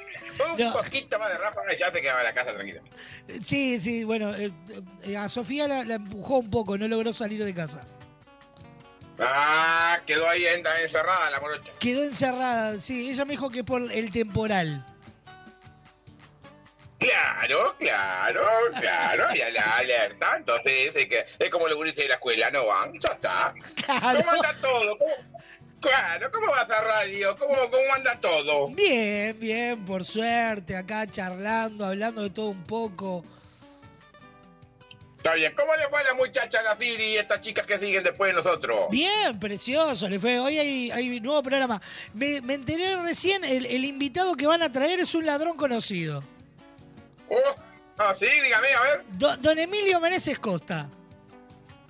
Un poquito más de ráfaga y ya te quedaba la casa tranquilo. Eh, Sí, sí, bueno, eh, eh, a Sofía la, la empujó un poco, no logró salir de casa. Ah, quedó ahí en- encerrada la morocha. Quedó encerrada, sí, ella me dijo que por el temporal. Claro, claro, claro, y a la alerta. Entonces es, que, es como los gurises de la escuela, no van, ya está. ¿Cómo anda todo? ¿Cómo- Claro, ¿cómo vas a radio? ¿Cómo, cómo anda todo? Bien, bien, por suerte, acá charlando, hablando de todo un poco. Está bien. ¿Cómo le fue a la muchacha, la Firi y estas chicas que siguen después de nosotros? Bien, precioso, le fue. Hoy hay, hay nuevo programa. Me, me enteré recién, el, el invitado que van a traer es un ladrón conocido. Oh, ah, sí, dígame, a ver. Do- don Emilio Meneses Costa.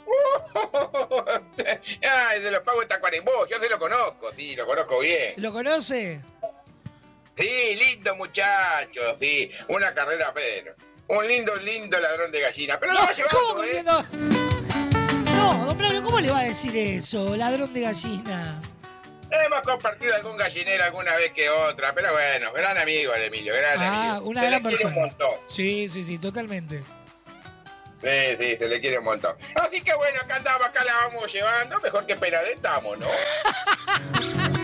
Ay, de los pagos de Tacuarembó, yo se lo conozco, sí, lo conozco bien. ¿Lo conoce? Sí, lindo muchacho, sí. Una carrera, Pedro. Un lindo, lindo ladrón de gallina. Pero lo va llevando, ¿Cómo ¿eh? corriendo? No, don Braulio, ¿cómo le va a decir eso? Ladrón de gallina. Hemos compartido algún gallinero alguna vez que otra, pero bueno, gran amigo el Emilio, gran Ah, amigo. una Se gran persona. un montón. Sí, sí, sí, totalmente. Sí, sí, se le quiere un montón. Así que bueno, acá andamos, acá la vamos llevando, mejor que Penadel estamos, ¿no?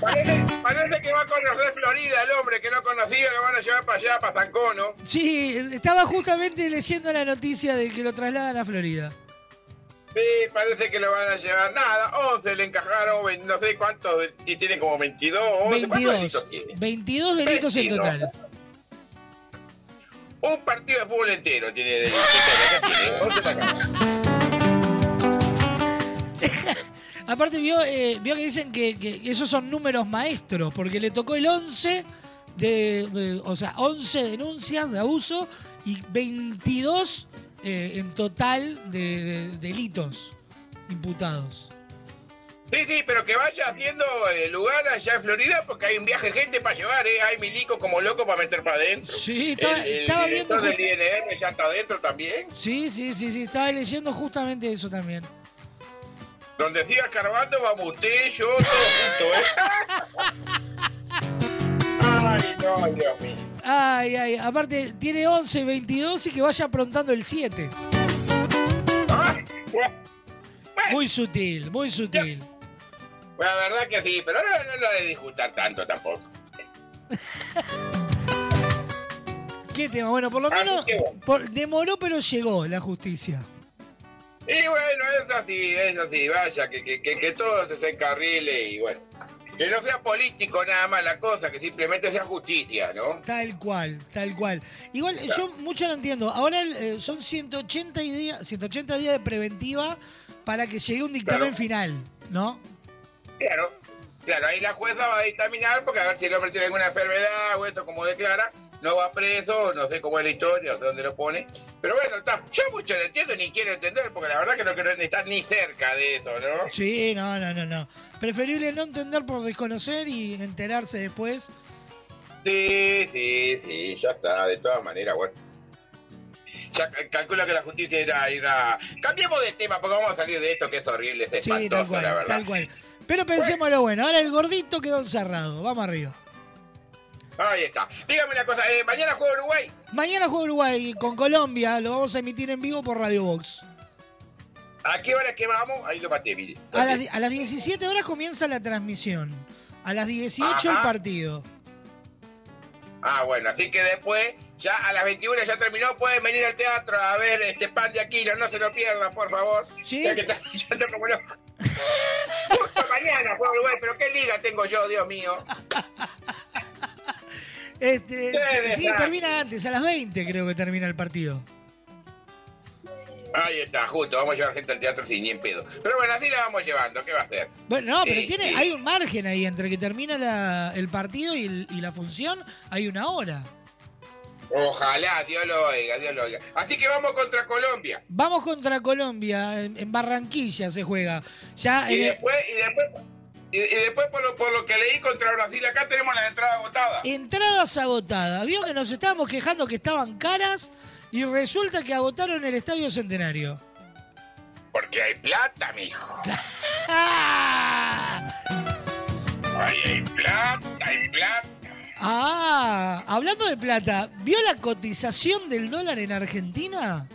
parece, parece que va a conocer Florida el hombre que no conocía, lo van a llevar para allá, para Zancono. Sí, estaba justamente leyendo la noticia de que lo trasladan a Florida. Sí, parece que lo van a llevar. Nada, 11 le encajaron, no sé cuántos, tiene como 22, 11, ¿cuántos 22. delitos tiene? 22 delitos en 22. total. Un partido de fútbol entero tiene delitos. ¿Qué tiene? 11 para acá. Aparte vio, eh, vio que dicen que, esos son números maestros, porque le tocó el 11 de, de- o sea, 11 denuncias de abuso y 22 eh, en total de, de delitos imputados. Sí, sí, pero que vaya haciendo eh, lugar allá en Florida porque hay un viaje de gente para llevar, ¿eh? Hay milico como loco para meter para adentro. Sí, estaba- el, el estaba viendo del INR ya está adentro también. Sí, sí, sí, sí, estaba leyendo justamente eso también. Donde siga escarbando, vamos usted, yo, todo junto, ¿eh? Ay, no, Dios mío. Ay, ay, aparte tiene 11, 22 y que vaya aprontando el 7. Muy sutil, muy sutil. La verdad que sí, pero no, no lo de disfrutar tanto tampoco. ¿Qué tema? Bueno, por lo Así menos que bueno. por- demoró, pero llegó la justicia. Y bueno, es así, es así, vaya, que, que, que, que todo se encarrile y bueno. Que no sea político nada más la cosa, que simplemente sea justicia, ¿no? Tal cual, tal cual. Igual, yo mucho no entiendo. Ahora eh, son 180 días, 180 días de preventiva para que llegue un dictamen Claro. final, ¿no? Claro, claro, ahí la jueza va a dictaminar porque a ver si el hombre tiene alguna enfermedad o esto como declara, no va preso, no sé cómo es la historia, no sé dónde lo pone. Pero bueno, está, yo mucho no entiendo ni quiero entender porque la verdad que no quiero estar ni cerca de eso, ¿no? Sí, no, no, no, no. Preferible no entender por desconocer y enterarse después. Sí, sí, sí, ya está, de todas maneras, bueno. Ya cal- calculo que la justicia irá, irá... Cambiemos de tema porque vamos a salir de esto que es horrible, es Sí, espantoso, la verdad. tal cual. Pero pensemos lo bueno. Ahora el gordito quedó encerrado. Vamos arriba. Ahí está. Dígame una cosa, eh, ¿mañana juega Uruguay? Mañana juega Uruguay con Colombia. Lo vamos a emitir en vivo por Radio Box. ¿A qué hora es que vamos? Ahí lo maté, mire. A las, a las 17 horas comienza la transmisión. A las 18 el partido. Ah, bueno, así que después, ya a las 21 ya terminó, pueden venir al teatro a ver este pan de Aquino, no se lo pierdan, por favor. Sí. Ya que está como loco. Justo mañana juega Uruguay, pero qué liga tengo yo, Dios mío. Este, Sí, termina antes, a las 20 creo que termina el partido. Ahí está, justo, vamos a llevar gente al teatro sin ni en pedo. Pero bueno, así la vamos llevando, ¿qué va a hacer? Bueno, no, pero tiene, hay un margen ahí entre que termina la- el partido y, el- y la función, hay una hora. Ojalá, Dios lo oiga, Dios lo oiga. Así que vamos contra Colombia. Vamos contra Colombia, en, en Barranquilla se juega. Ya Y el- después, y después, y, y después por, lo, por lo que leí contra Brasil, acá tenemos la entrada agotada. entradas agotadas. Vio que nos estábamos quejando que estaban caras y resulta que agotaron el Estadio Centenario. Porque hay plata, mijo. Ahí hay plata, hay plata. Ah, hablando de plata, ¿vio la cotización del dólar en Argentina?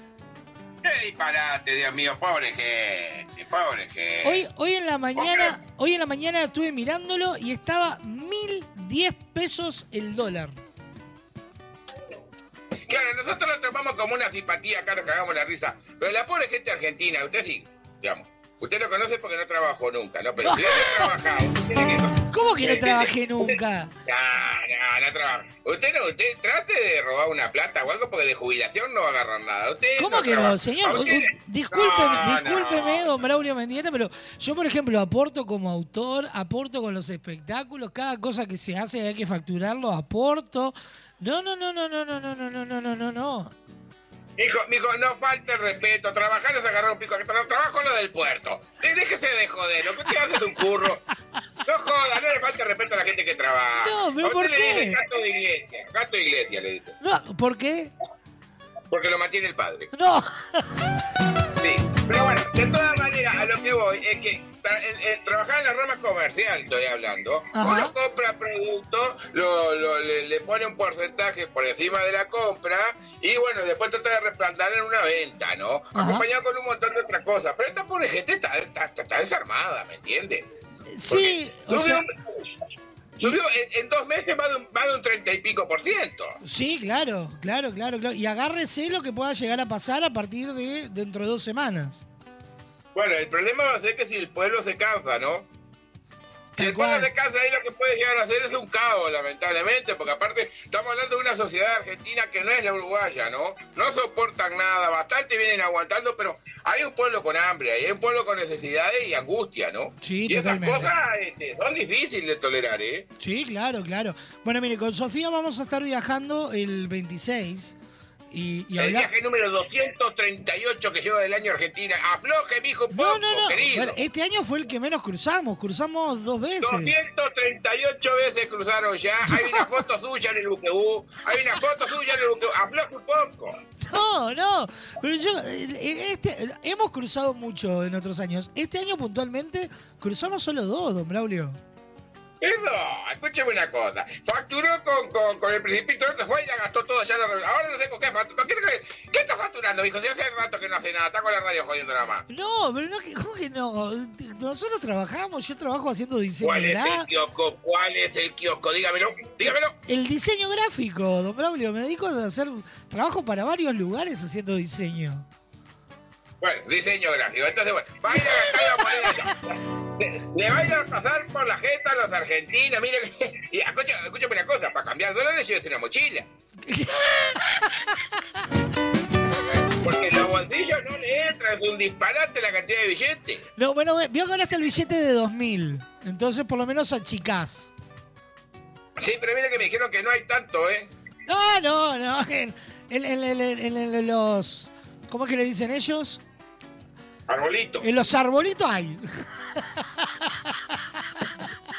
Qué disparate, Dios mío, pobre gente, pobre gente. Hoy, hoy en la mañana, hoy en la mañana estuve mirándolo y estaba 1010 pesos el dólar. Claro, nosotros lo tomamos como una simpatía, acá nos cagamos la risa. Pero la pobre gente argentina, usted sí, digamos. Usted lo conoce porque no trabajó nunca, ¿no? Pero si usted ha trabajado, usted tiene que... ¿Cómo que no trabajé nunca? Ah, no trabaja. Usted no, usted trate de robar una plata o algo porque de jubilación no va a agarrar nada. Usted ¿Cómo que no, señor? Usted- Discúlpeme, No, discúlpeme, no. don Braulio Mendieta, pero yo, por ejemplo, aporto como autor, aporto con los espectáculos, cada cosa que se hace hay que facturarlo, aporto. No, no, no, no, no, no, no, no, no, no, no, no, no. Mijo, mijo, no falte el respeto. Trabajar es agarrar un pico. Tra- Trabajo lo del puerto. Déjese de joder. Lo que usted hace es un curro. No joda, no le falte respeto a la gente que trabaja. No, pero ¿por le qué? dice gato de iglesia. Gato de iglesia le dice. No, ¿por qué? Porque lo mantiene el padre. No. Sí, pero bueno, de todas maneras, a lo que voy es que trabajar en la rama comercial, estoy hablando, Ajá. uno compra producto, lo, lo- le, le pone un porcentaje por encima de la compra y bueno, después trata de respaldar en una venta, ¿no? Ajá. Acompañado con un montón de otras cosas. Pero esta pobre gente está, está, desarmada, ¿me entiendes? Sí, o sea, subió en, en dos meses más de, un, más de un treinta y pico por ciento. sí, claro, claro, claro, claro. Y agárrese lo que pueda llegar a pasar a partir de dentro de dos semanas. Bueno, el problema va a ser que si el pueblo se cansa, ¿no? El pueblo se cansa, ahí lo que puede llegar a hacer es un caos, lamentablemente, porque aparte estamos hablando de una sociedad argentina que no es la uruguaya, ¿no? No soportan nada, bastante vienen aguantando, pero hay un pueblo con hambre, hay un pueblo con necesidades y angustia, ¿no? Sí, y esas totalmente. cosas este, son difíciles de tolerar, ¿eh? Sí, claro, claro. Bueno, mire, con Sofía vamos a estar viajando el 26 y, y el hablar... viaje número 238 que lleva del año Argentina. Afloje, mijo, poco, No, no, no. querido. Bueno, este año fue el que menos cruzamos. Cruzamos dos veces. 238 veces cruzaron ya. Hay una foto suya en el buquebú. Hay una foto suya en el buquebú. Afloje un poco. No, no. Pero yo, este, hemos cruzado mucho en otros años. Este año puntualmente cruzamos solo dos, don Braulio. Eso, escúcheme una cosa. Facturó con, con, con el principito, te fue y la gastó todo ya. la- ahora no sé con qué facturó. ¿Qué, qué, está facturando, hijo? Si hace rato que no hace nada, está con la radio jodiendo nada más. No, pero no, que- ¿cómo que no? Nosotros trabajamos, yo trabajo haciendo diseño ¿Cuál es el kiosco? ¿Cuál es el kiosco? Dígamelo, dígamelo. El diseño gráfico, don Braulio. Me dedico a hacer trabajo para varios lugares haciendo diseño. Bueno, diseño gráfico. Entonces, bueno, va a gastar la moneda. Le, le va a pasar por la jeta a los argentinos. Mire, y escucha- escúchame una cosa: para cambiar dólares, llévese una mochila. Porque los bolsillos no le entran, es un disparate la cantidad de billetes. No, bueno, vio que ahora está el billete de 2000. Entonces, por lo menos achicás. Sí, pero mire que me dijeron que no hay tanto, ¿eh? No, no, no. En- en- en- en los. ¿Cómo es que le dicen ellos? Arbolito. En los arbolitos hay.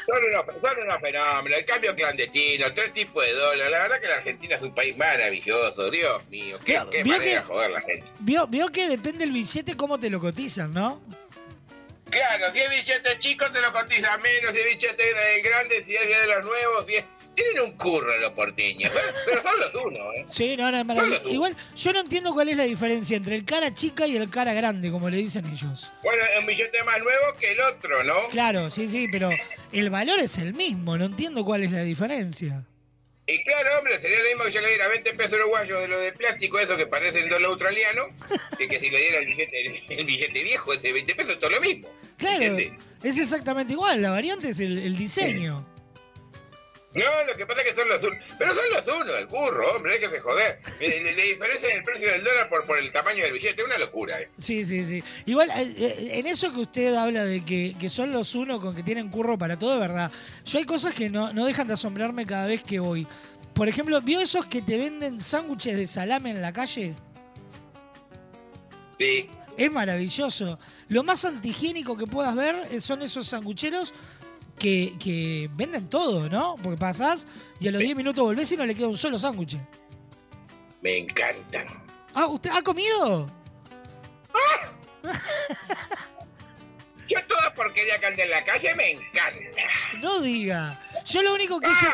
Son unos, son unos fenómenos. El cambio clandestino, tres tipos de dólares. La verdad que la Argentina es un país maravilloso. Dios mío, qué, Vio- qué vio manera que- joder la gente. Vio, vio que depende el billete cómo te lo cotizan, ¿no? Claro, si es billete chico te lo cotiza menos, si es billete grande, si es de los nuevos, si es... Tienen un curro los porteños, pero, pero son los unos, ¿eh? Sí, no, no, es maravilloso. Igual, yo no entiendo cuál es la diferencia entre el cara chica y el cara grande, como le dicen ellos. Bueno, es un billete más nuevo que el otro, ¿no? Claro, sí, sí, pero el valor es el mismo, no entiendo cuál es la diferencia. Y claro, hombre, sería lo mismo que yo le diera 20 pesos uruguayos de lo de plástico, eso que parece el dólar australiano, que, que si le diera el billete, el, billete viejo, ese 20 pesos, todo lo mismo. Claro, es exactamente igual, la variante es el, el diseño. No, lo que pasa es que son los unos. Pero son los unos, el curro, hombre, hay que se joder. Le, le- le diferencian el precio del dólar por, por el tamaño del billete, una locura, ¿eh? Sí, sí, sí. Igual, eh, eh, en eso que usted habla de que, que son los uno con que tienen curro para todo, es verdad. Yo hay cosas que no, no dejan de asombrarme cada vez que voy. Por ejemplo, ¿vio esos que te venden sándwiches de salame en la calle? Sí. Es maravilloso. Lo más antihigiénico que puedas ver eh, son esos sangucheros que, que venden todo, ¿no? Porque pasás y a los 10 minutos volvés y no le queda un solo sándwich. Me encantan. Ah, ¿usted ha comido? Yo toda porquería que anda en la calle me encanta. No diga. Yo lo único que Ah, hice... ¿no,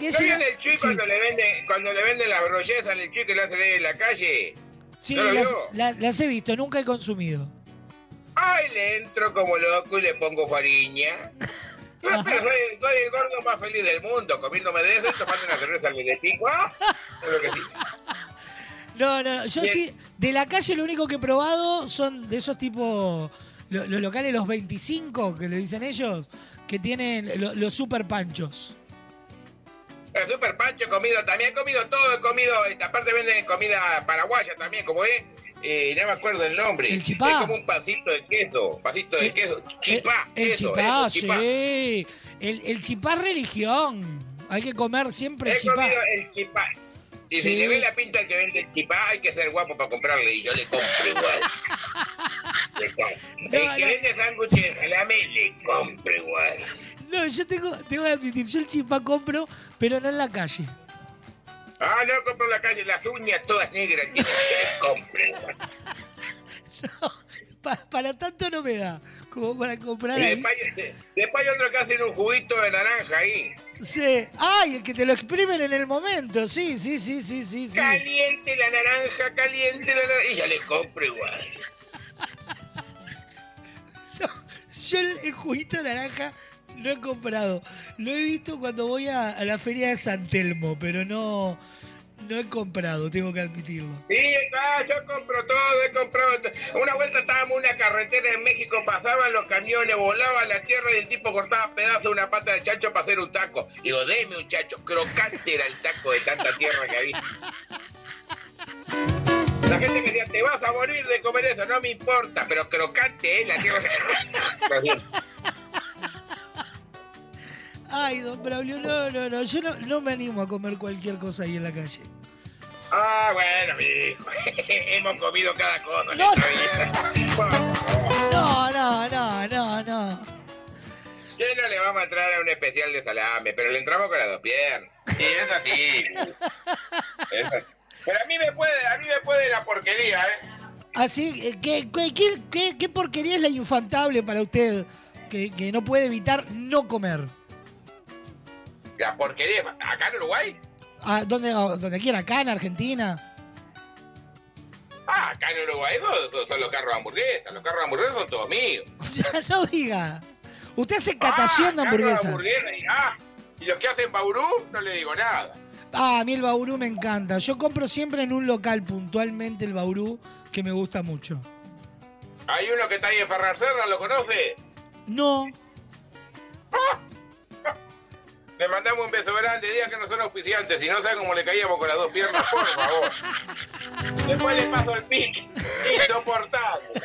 ¿no ese- viene el chico sí. cuando le vende, cuando le venden la brolleza al chico que le hace leer en la calle? Sí, ¿No las, vio? la- las he visto, nunca he consumido. Ay, le entro como loco y le pongo fariña. No, pero soy, soy el gordo más feliz del mundo, comiéndome de eso y tomando una cerveza al miletico. ¡Ah! Que sí. No, no, yo Bien. sí, de la calle lo único que he probado son de esos tipos, lo- los locales los 25, que le dicen ellos, que tienen lo- los super panchos. El Super Pancho he comido también, he comido todo, he comido, aparte venden comida paraguaya también, como es, eh, no me acuerdo el nombre. El chipá. Es como un pancito de queso, pancito de queso, chipá, El eso, chipá, eso, chipá. sí. El, el chipá es religión. Hay que comer siempre He chipá. el chipá. Y Sí. si le ve la pinta al que vende el chipá, hay que ser guapo para comprarle y yo le compro igual. Le compro. el que vende sándwiches de salame, le compro igual. No, yo tengo, tengo que admitir, yo el chipá compro, pero no en la calle. Ah, no compro en la calle, las uñas todas negras, compro igual. Pa- para tanto no me da, como para comprar Y ahí. después, hay- después hay otro que hacen un juguito de naranja ahí. Sí. Ay, el que te lo exprimen en el momento. Sí, sí, sí, sí, sí, sí. Caliente la naranja, caliente la naranja. Y ya le compro igual. Yo el, el juguito de naranja no he comprado. Lo he visto cuando voy a, la feria de San Telmo, pero no, no he comprado, tengo que admitirlo. Sí, ah, yo compro todo, he comprado. Una vuelta estábamos en una carretera en México, pasaban los camiones, volaban la tierra y el tipo cortaba pedazos de una pata de chancho para hacer un taco. Digo, deme un chacho, crocante era el taco de tanta tierra que había. La gente me decía, te vas a morir de comer eso, no me importa, pero crocante, ¿eh? La tierra. Ay, don Braulio, no, no, no. Yo no, no me animo a comer cualquier cosa ahí en la calle. ah, bueno, mi hijo. Hemos comido cada cosa. No. No, no, no, no, no. ¿Quién no le vamos a entrar a un especial de salame? Pero le entramos con las dos piernas. Sí, es así. Es así. Pero a mí me puede, a mí me puede la porquería, ¿eh? Así, eh, ¿qué, qué, qué, qué- qué porquería es la infantable para usted que, que no puede evitar no comer? La porquería. ¿Acá en Uruguay? Ah, donde, donde quiera, acá en Argentina. Ah, acá en Uruguay son, son- los carros de hamburguesas. Los carros de hamburguesas son todos míos. Ya no diga. Usted hace catación de Ah, carros hamburguesas. hamburguesas ah, y los que hacen Baurú, no le digo nada. Ah, a mí el Baurú me encanta. Yo compro siempre en un local puntualmente el Baurú que me gusta mucho. Hay uno que está ahí en Ferrar Serra, ¿lo conoce? No. Le mandamos un beso grande, diga que no son auspiciantes, si no sabe cómo le caíamos con las dos piernas, por favor. Después le paso el pic. Insoportable.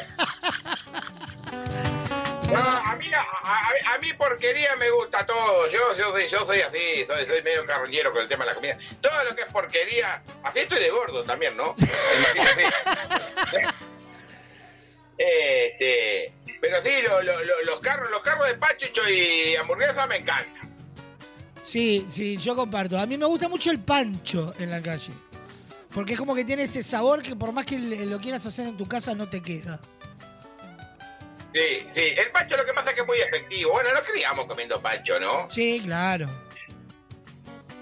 A mí, a, mí porquería me gusta todo. Yo, soy, yo soy así, soy, medio carroñero con el tema de la comida. Todo lo que es porquería, así estoy de gordo también, ¿no? Imagínate. Este, pero sí, lo- lo- lo- los carros, los carros de pachicho y hamburguesa me encantan. Sí, sí, yo comparto. A mí me gusta mucho el pancho en la calle. Porque es como que tiene ese sabor que por más que lo quieras hacer en tu casa no te queda. Sí, sí. El pancho lo que pasa es que es muy efectivo. Bueno, nos criamos comiendo pancho, ¿no? Sí, claro.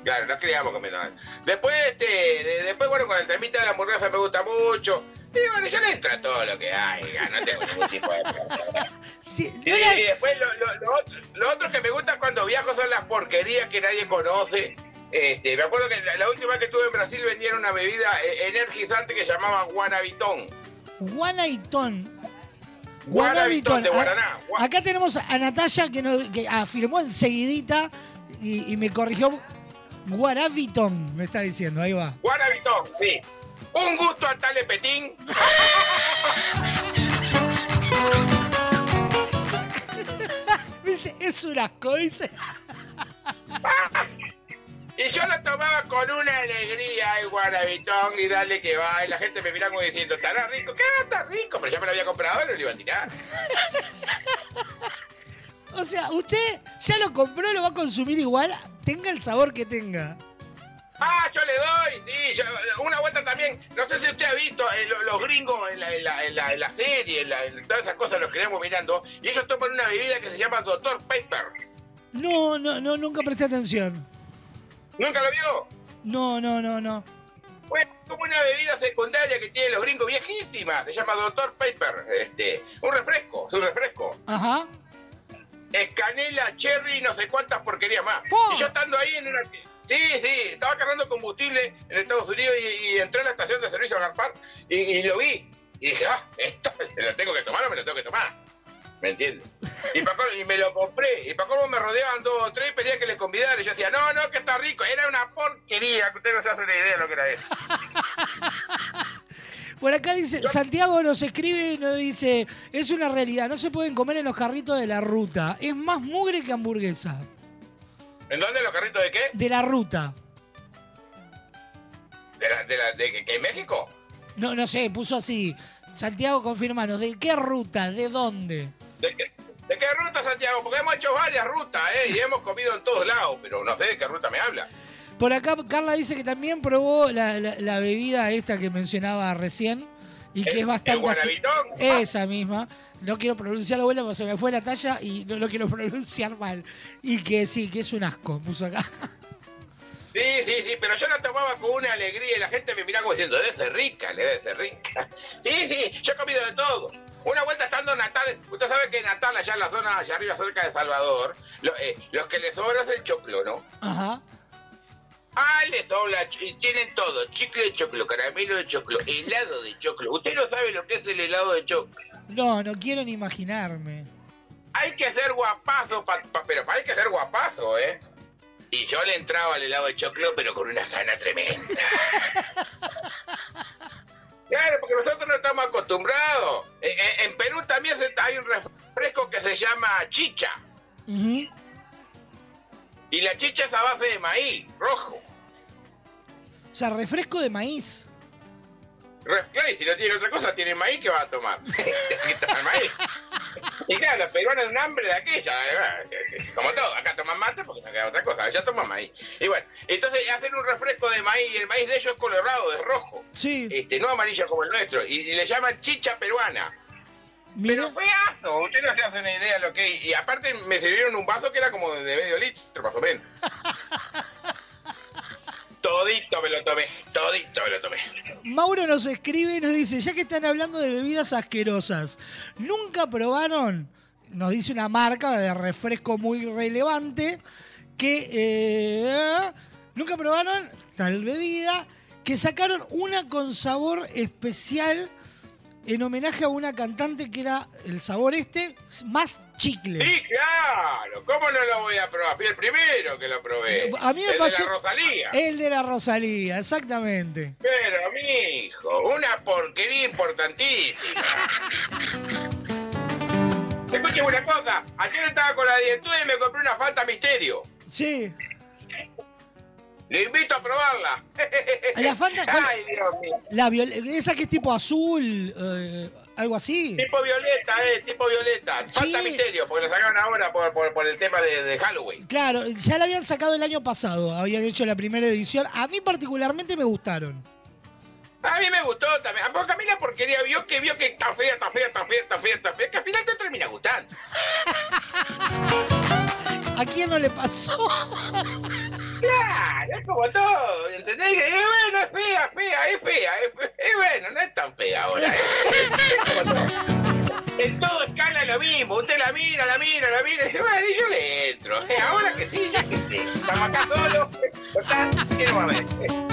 Claro, nos criamos comiendo pancho. Después, este, de- después, bueno, con el temita de la hamburguesa me gusta mucho. Y bueno, yo le entro a todo lo que hay, no tengo ningún tipo de problema. Sí, Y, y después lo, lo- lo otro, lo otro que me gusta cuando viajo son las porquerías que nadie conoce. Este, me acuerdo que la, la última vez que estuve en Brasil vendían una bebida eh, energizante que llamaba guanabitón. Guanabitón de A- Guaraná. Acá tenemos a Natalia que, nos, que afirmó enseguidita y, y me corrigió. Guarabitón, me está diciendo, ahí va. Guanabitón, sí. Un gusto a Tale Petín. Dice, es un asco, dice. Y yo lo tomaba con una alegría el guanabitón y dale que va. Y la gente me mira como diciendo, estará rico. ¿Qué está rico? Pero ya me lo había comprado y no lo iba a tirar. O sea, usted ya lo compró, lo va a consumir igual, tenga el sabor que tenga. Ah, yo le doy, sí. yo- una vuelta también, no sé si usted ha visto eh, lo- los gringos en la, en la, en la, en la serie, en, todas esas cosas los que estamos mirando, y ellos toman una bebida que se llama Dr. Pepper. No, no, no, nunca presté atención. ¿Nunca lo vio? No, no, no, no. Bueno, es como una bebida secundaria que tienen los gringos viejísima, se llama Dr. Pepper, este, un refresco, es un refresco. Ajá. Es canela, cherry, no sé cuántas porquerías más. Y yo estando ahí en una... Sí, sí, estaba cargando combustible en Estados Unidos y, y entré a la estación de servicio a agarpar y, y lo vi. Y dije, ah, esto me lo tengo que tomar o me lo tengo que tomar. ¿Me entiendes? Y, y me lo compré. Y para cómo me rodeaban dos o tres y pedían que les convidara. Y yo decía, no, no, que está rico. Era una porquería, que usted no se hace una idea de lo que era eso. Por acá dice, Santiago nos escribe y nos dice, es una realidad, no se pueden comer en los carritos de la ruta. Es más mugre que hamburguesa. ¿En dónde los carritos de qué? De la ruta. ¿De, la, de, la, de México? No, no sé, puso así. Santiago, confirmanos, ¿de qué ruta? ¿De dónde? ¿De qué, ¿De qué ruta, Santiago? Porque hemos hecho varias rutas, ¿eh? Y hemos comido en todos lados, pero no sé de qué ruta me habla. Por acá Carla dice que también probó la, la- la bebida esta que mencionaba recién y que ¿El- es bastante... el? Esa misma. No quiero pronunciar la vuelta porque se me fue la talla y no lo quiero pronunciar mal. Y que sí, que es un asco, puso acá. Sí, sí, sí, pero yo la tomaba con una alegría y la gente me miraba como diciendo, debe ser rica, le debe ser rica. Sí, sí, yo he comido de todo. Una vuelta estando en Natal, usted sabe que en Natal, allá en la zona, allá arriba cerca de Salvador, lo- eh, los que les sobra es el choclo, ¿no? Ajá. Ah, les dobla, tienen todo, chicle de choclo, caramelo de choclo, helado de choclo. Usted no sabe lo que es el helado de choclo. No, no quiero ni imaginarme. Hay que ser guapazo, pa- pa- pero hay que ser guapazo, ¿eh? Y yo le entraba al helado de choclo, pero con una gana tremenda. Claro, porque nosotros no estamos acostumbrados. Eh, eh, en Perú también se- hay un refresco que se llama chicha. Y la chicha es a base de maíz, rojo. O sea, refresco de maíz. Claro, y si no tiene otra cosa, tiene maíz, ¿qué va a tomar? Que maíz. Y claro, los peruanos un hambre de aquella, eh, como todo, acá toman mate porque no queda otra cosa, allá toman maíz. Y bueno, entonces hacen un refresco de maíz y el maíz de ellos es colorado, es rojo. Sí. Este, no amarillo como el nuestro, y, y le llaman chicha peruana. Mira. Pero feazo, usted no se hace una idea de lo que Y aparte me sirvieron un vaso que era como de medio litro, más o menos. todito me lo tomé, todito me lo tomé. Mauro nos escribe y nos dice, ya que están hablando de bebidas asquerosas, ¿nunca probaron? Nos dice una marca de refresco muy relevante que eh, nunca probaron tal bebida que sacaron una con sabor especial en homenaje a una cantante que era el sabor este más chicle. Sí, claro, ¿cómo no lo voy a probar? Fui el primero que lo probé. A mí me el pasó de la Rosalía. el de la Rosalía, exactamente. Pero, mi hijo, una porquería importantísima. Escuche una cosa, ayer estaba con la dietud y me compré una Fanta Misterio. Sí. Le invito a probarla. ¿A la Fanta cuál? Ay, Dios mío. La esa que es tipo azul, eh, algo así. Tipo violeta, eh, tipo violeta. Fanta Sí. Misterio, porque lo sacaron ahora por, por, por el tema de, de Halloween. Claro, ya la habían sacado el año pasado, habían hecho la primera edición. A mí particularmente me gustaron. A mí me gustó también. Porque a mí la porquería vio que vio que está fea, está fea, está fea, está fea, está fea, que al final te termina gustando. ¿A quién no le pasó? Claro, es como todo, ¿entendés? Eh, bueno, es fea, fea, es fea, es fea. Y bueno, no es tan fea ahora. ¿eh? Es como todo. En todo escala lo mismo, usted la mira, la mira, la mira, y dice, bueno, y yo le entro. Eh, ahora que sí, ya que sí. Estamos acá solos, total, ¿qué no va a ver?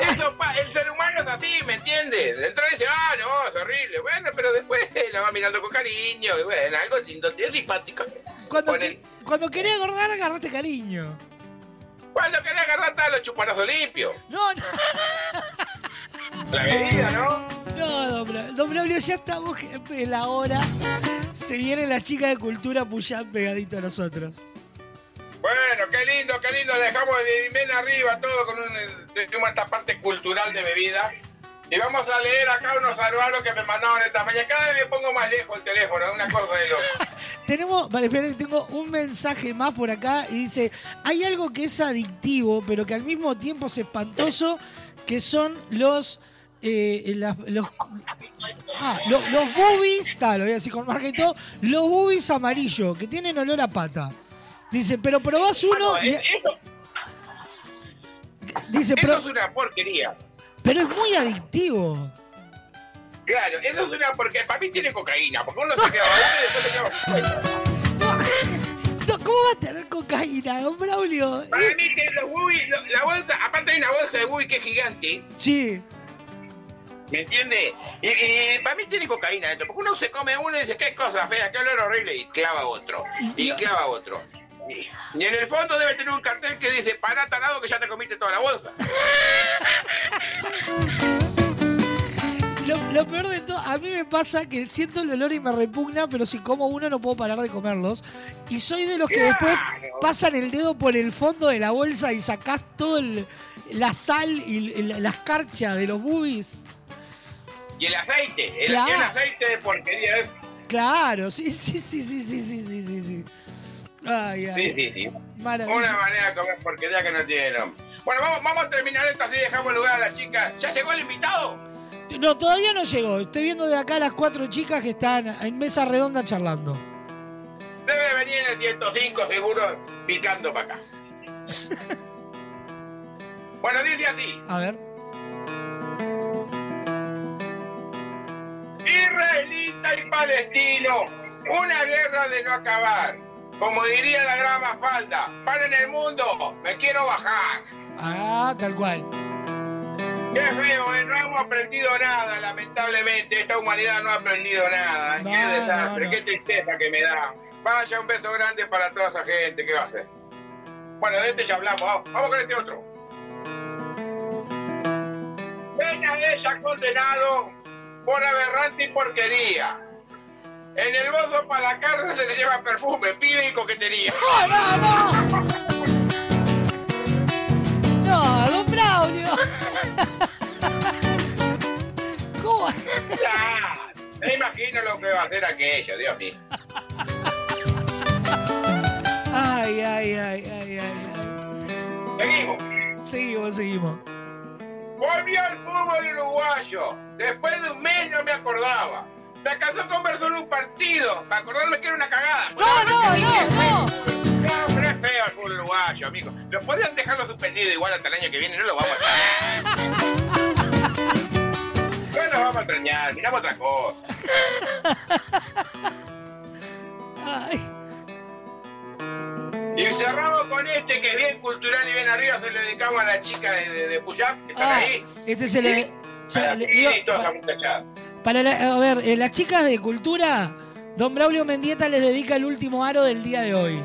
Eso, pa- el ser humano así, ¿me entiendes? Entra y dice, ah, no, es horrible. Bueno, pero después la va mirando con cariño, y bueno, algo lindo, es simpático. Cuando, que- cuando quería acordar, agarrate cariño. Cuando querés agarrar tal los chupanazos limpios. No, no. La bebida, ¿no? No, don, Bra- don Braulio, ya estamos jefe, la hora. Se viene la chica de cultura Puyán pegadito a nosotros. Bueno, qué lindo, qué lindo. Dejamos de bien arriba todo con un, esta parte cultural de bebida. Y vamos a leer acá unos saludos que me mandaron esta mañana. Cada vez me pongo más lejos el teléfono, una cosa de loco. Tenemos, vale, esperen, tengo un mensaje más por acá y dice, hay algo que es adictivo, pero que al mismo tiempo es espantoso, que son los... eh, las- los, ah, lo- los boobies, tal, lo voy a decir con marca y todo, los boobies amarillos, que tienen olor a pata. Dice, pero probás uno y- Bueno, eso, dice, eso "Pro- es una porquería. pero es muy adictivo. Claro, eso es una porque para mí tiene cocaína, porque uno se queda uno y después se queda No, ¿Cómo va a tener cocaína, don Braulio? Para mí que los lo- la bolsa, aparte hay una bolsa de bubi que es gigante, Sí. ¿Me entiende? Y, y para mí tiene cocaína dentro, porque uno se come uno y dice, qué cosa fea, qué olor horrible, y clava otro, y clava otro. Y, en el fondo debe tener un cartel que dice, para tarado que ya te comiste toda la bolsa. Lo, lo peor de todo, a mí me pasa que siento el olor y me repugna, pero si como uno no puedo parar de comerlos. Y soy de los que después pasan el dedo por el fondo de la bolsa y sacás todo el- la sal y el- la escarcha de los boobies. Y el aceite, el, Claro. el aceite de porquería es... Claro, sí, sí, sí, sí, sí, sí, sí, sí, sí. Ay, ay. Sí, sí, sí. Maravilloso. Una manera de comer porquería que no tiene nombre. Bueno, vamos, vamos a terminar esto así dejamos lugar a la chica. ¿Ya llegó el invitado? No, todavía no llegó. Estoy viendo de acá las cuatro chicas que están en mesa redonda charlando. Debe de venir en el 105 seguro picando para acá. bueno, dice así. A ver. Israelita y palestino, una guerra de no acabar. Como diría la gran falda, paren el mundo, me quiero bajar. Ah, tal cual. Qué feo, ¿eh? no hemos aprendido nada, lamentablemente. Esta humanidad no ha aprendido nada. No, qué desastre, no, no. qué tristeza que me da. Vaya, un beso grande para toda esa gente. ¿Qué va a hacer? Bueno, de este ya hablamos. Vamos, vamos con este otro. Pena ella condenado por aberrante y porquería. En el bozo para la cárcel se le lleva perfume, pibe y coquetería. ¡No, no, no! No, don Braulio. ¿Cómo? Ya, me imagino lo que va a hacer aquello, Dios mío. Ay, ay, ay, ay, ay, ay. Seguimos. Seguimos, seguimos. Volvió al fútbol uruguayo. Después de un mes no me acordaba. Me alcanzó con ver solo un partido. Para acordarme que era una cagada. No, no, no, no. No, pero es feo el fútbol uruguayo, amigo. Lo podrían dejarlo suspendido igual hasta el año que viene. No lo vamos a. No lo vamos a extrañar. Miramos otra cosa. Ay. Y cerramos con este que es bien cultural y bien arriba. Se lo dedicamos a la chica de, de, que están Ah, ahí. este se le. ya le- Y digo, toda esa muchachada. Para la- a ver, eh, las chicas de cultura, don Braulio Mendieta les dedica el último aro del día de hoy.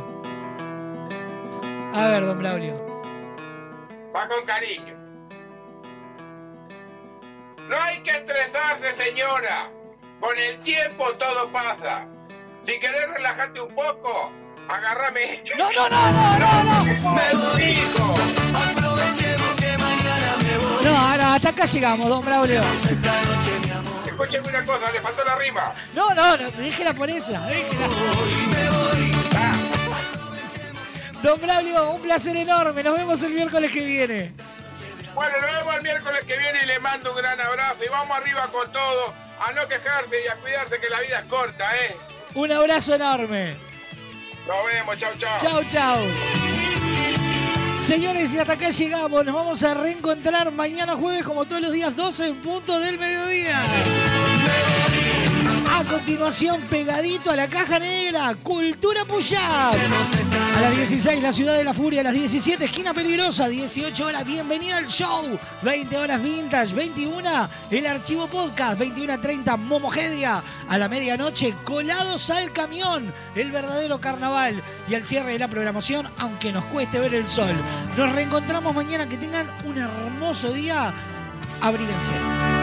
A ver, don Braulio. Va con cariño. No hay que estresarse, señora. Con el tiempo todo pasa. Si querés relajarte un poco, agárrame. No, no, no, no, no, no. Me hijo. Aprovechemos que mañana me voy. No, no, hasta acá llegamos, don Braulio. Esta noche mi amor. Escúcheme una cosa, le faltó la rima. No, no, no, déjela por esa, déjela. Don Braulio, un placer enorme. Nos vemos el miércoles que viene. Bueno, nos vemos el miércoles que viene y le mando un gran abrazo. Y vamos arriba con todo. A no quejarse y a cuidarse que la vida es corta, ¿eh? Un abrazo enorme. Nos vemos, chau, chau. Chau, chau. Señores, y hasta acá llegamos. Nos vamos a reencontrar mañana jueves, como todos los días, 12 en punto del mediodía. A continuación, pegadito a la caja negra, Cultura Puyab. A las 16, la ciudad de la furia. A las 17, esquina peligrosa. 18 horas, bienvenida al show. 20 horas vintage. 21, el archivo podcast. 21.30, Momogedia. A la medianoche, colados al camión. El verdadero carnaval. Y al cierre de la programación, aunque nos cueste ver el sol. Nos reencontramos mañana. Que tengan un hermoso día. Abríguense.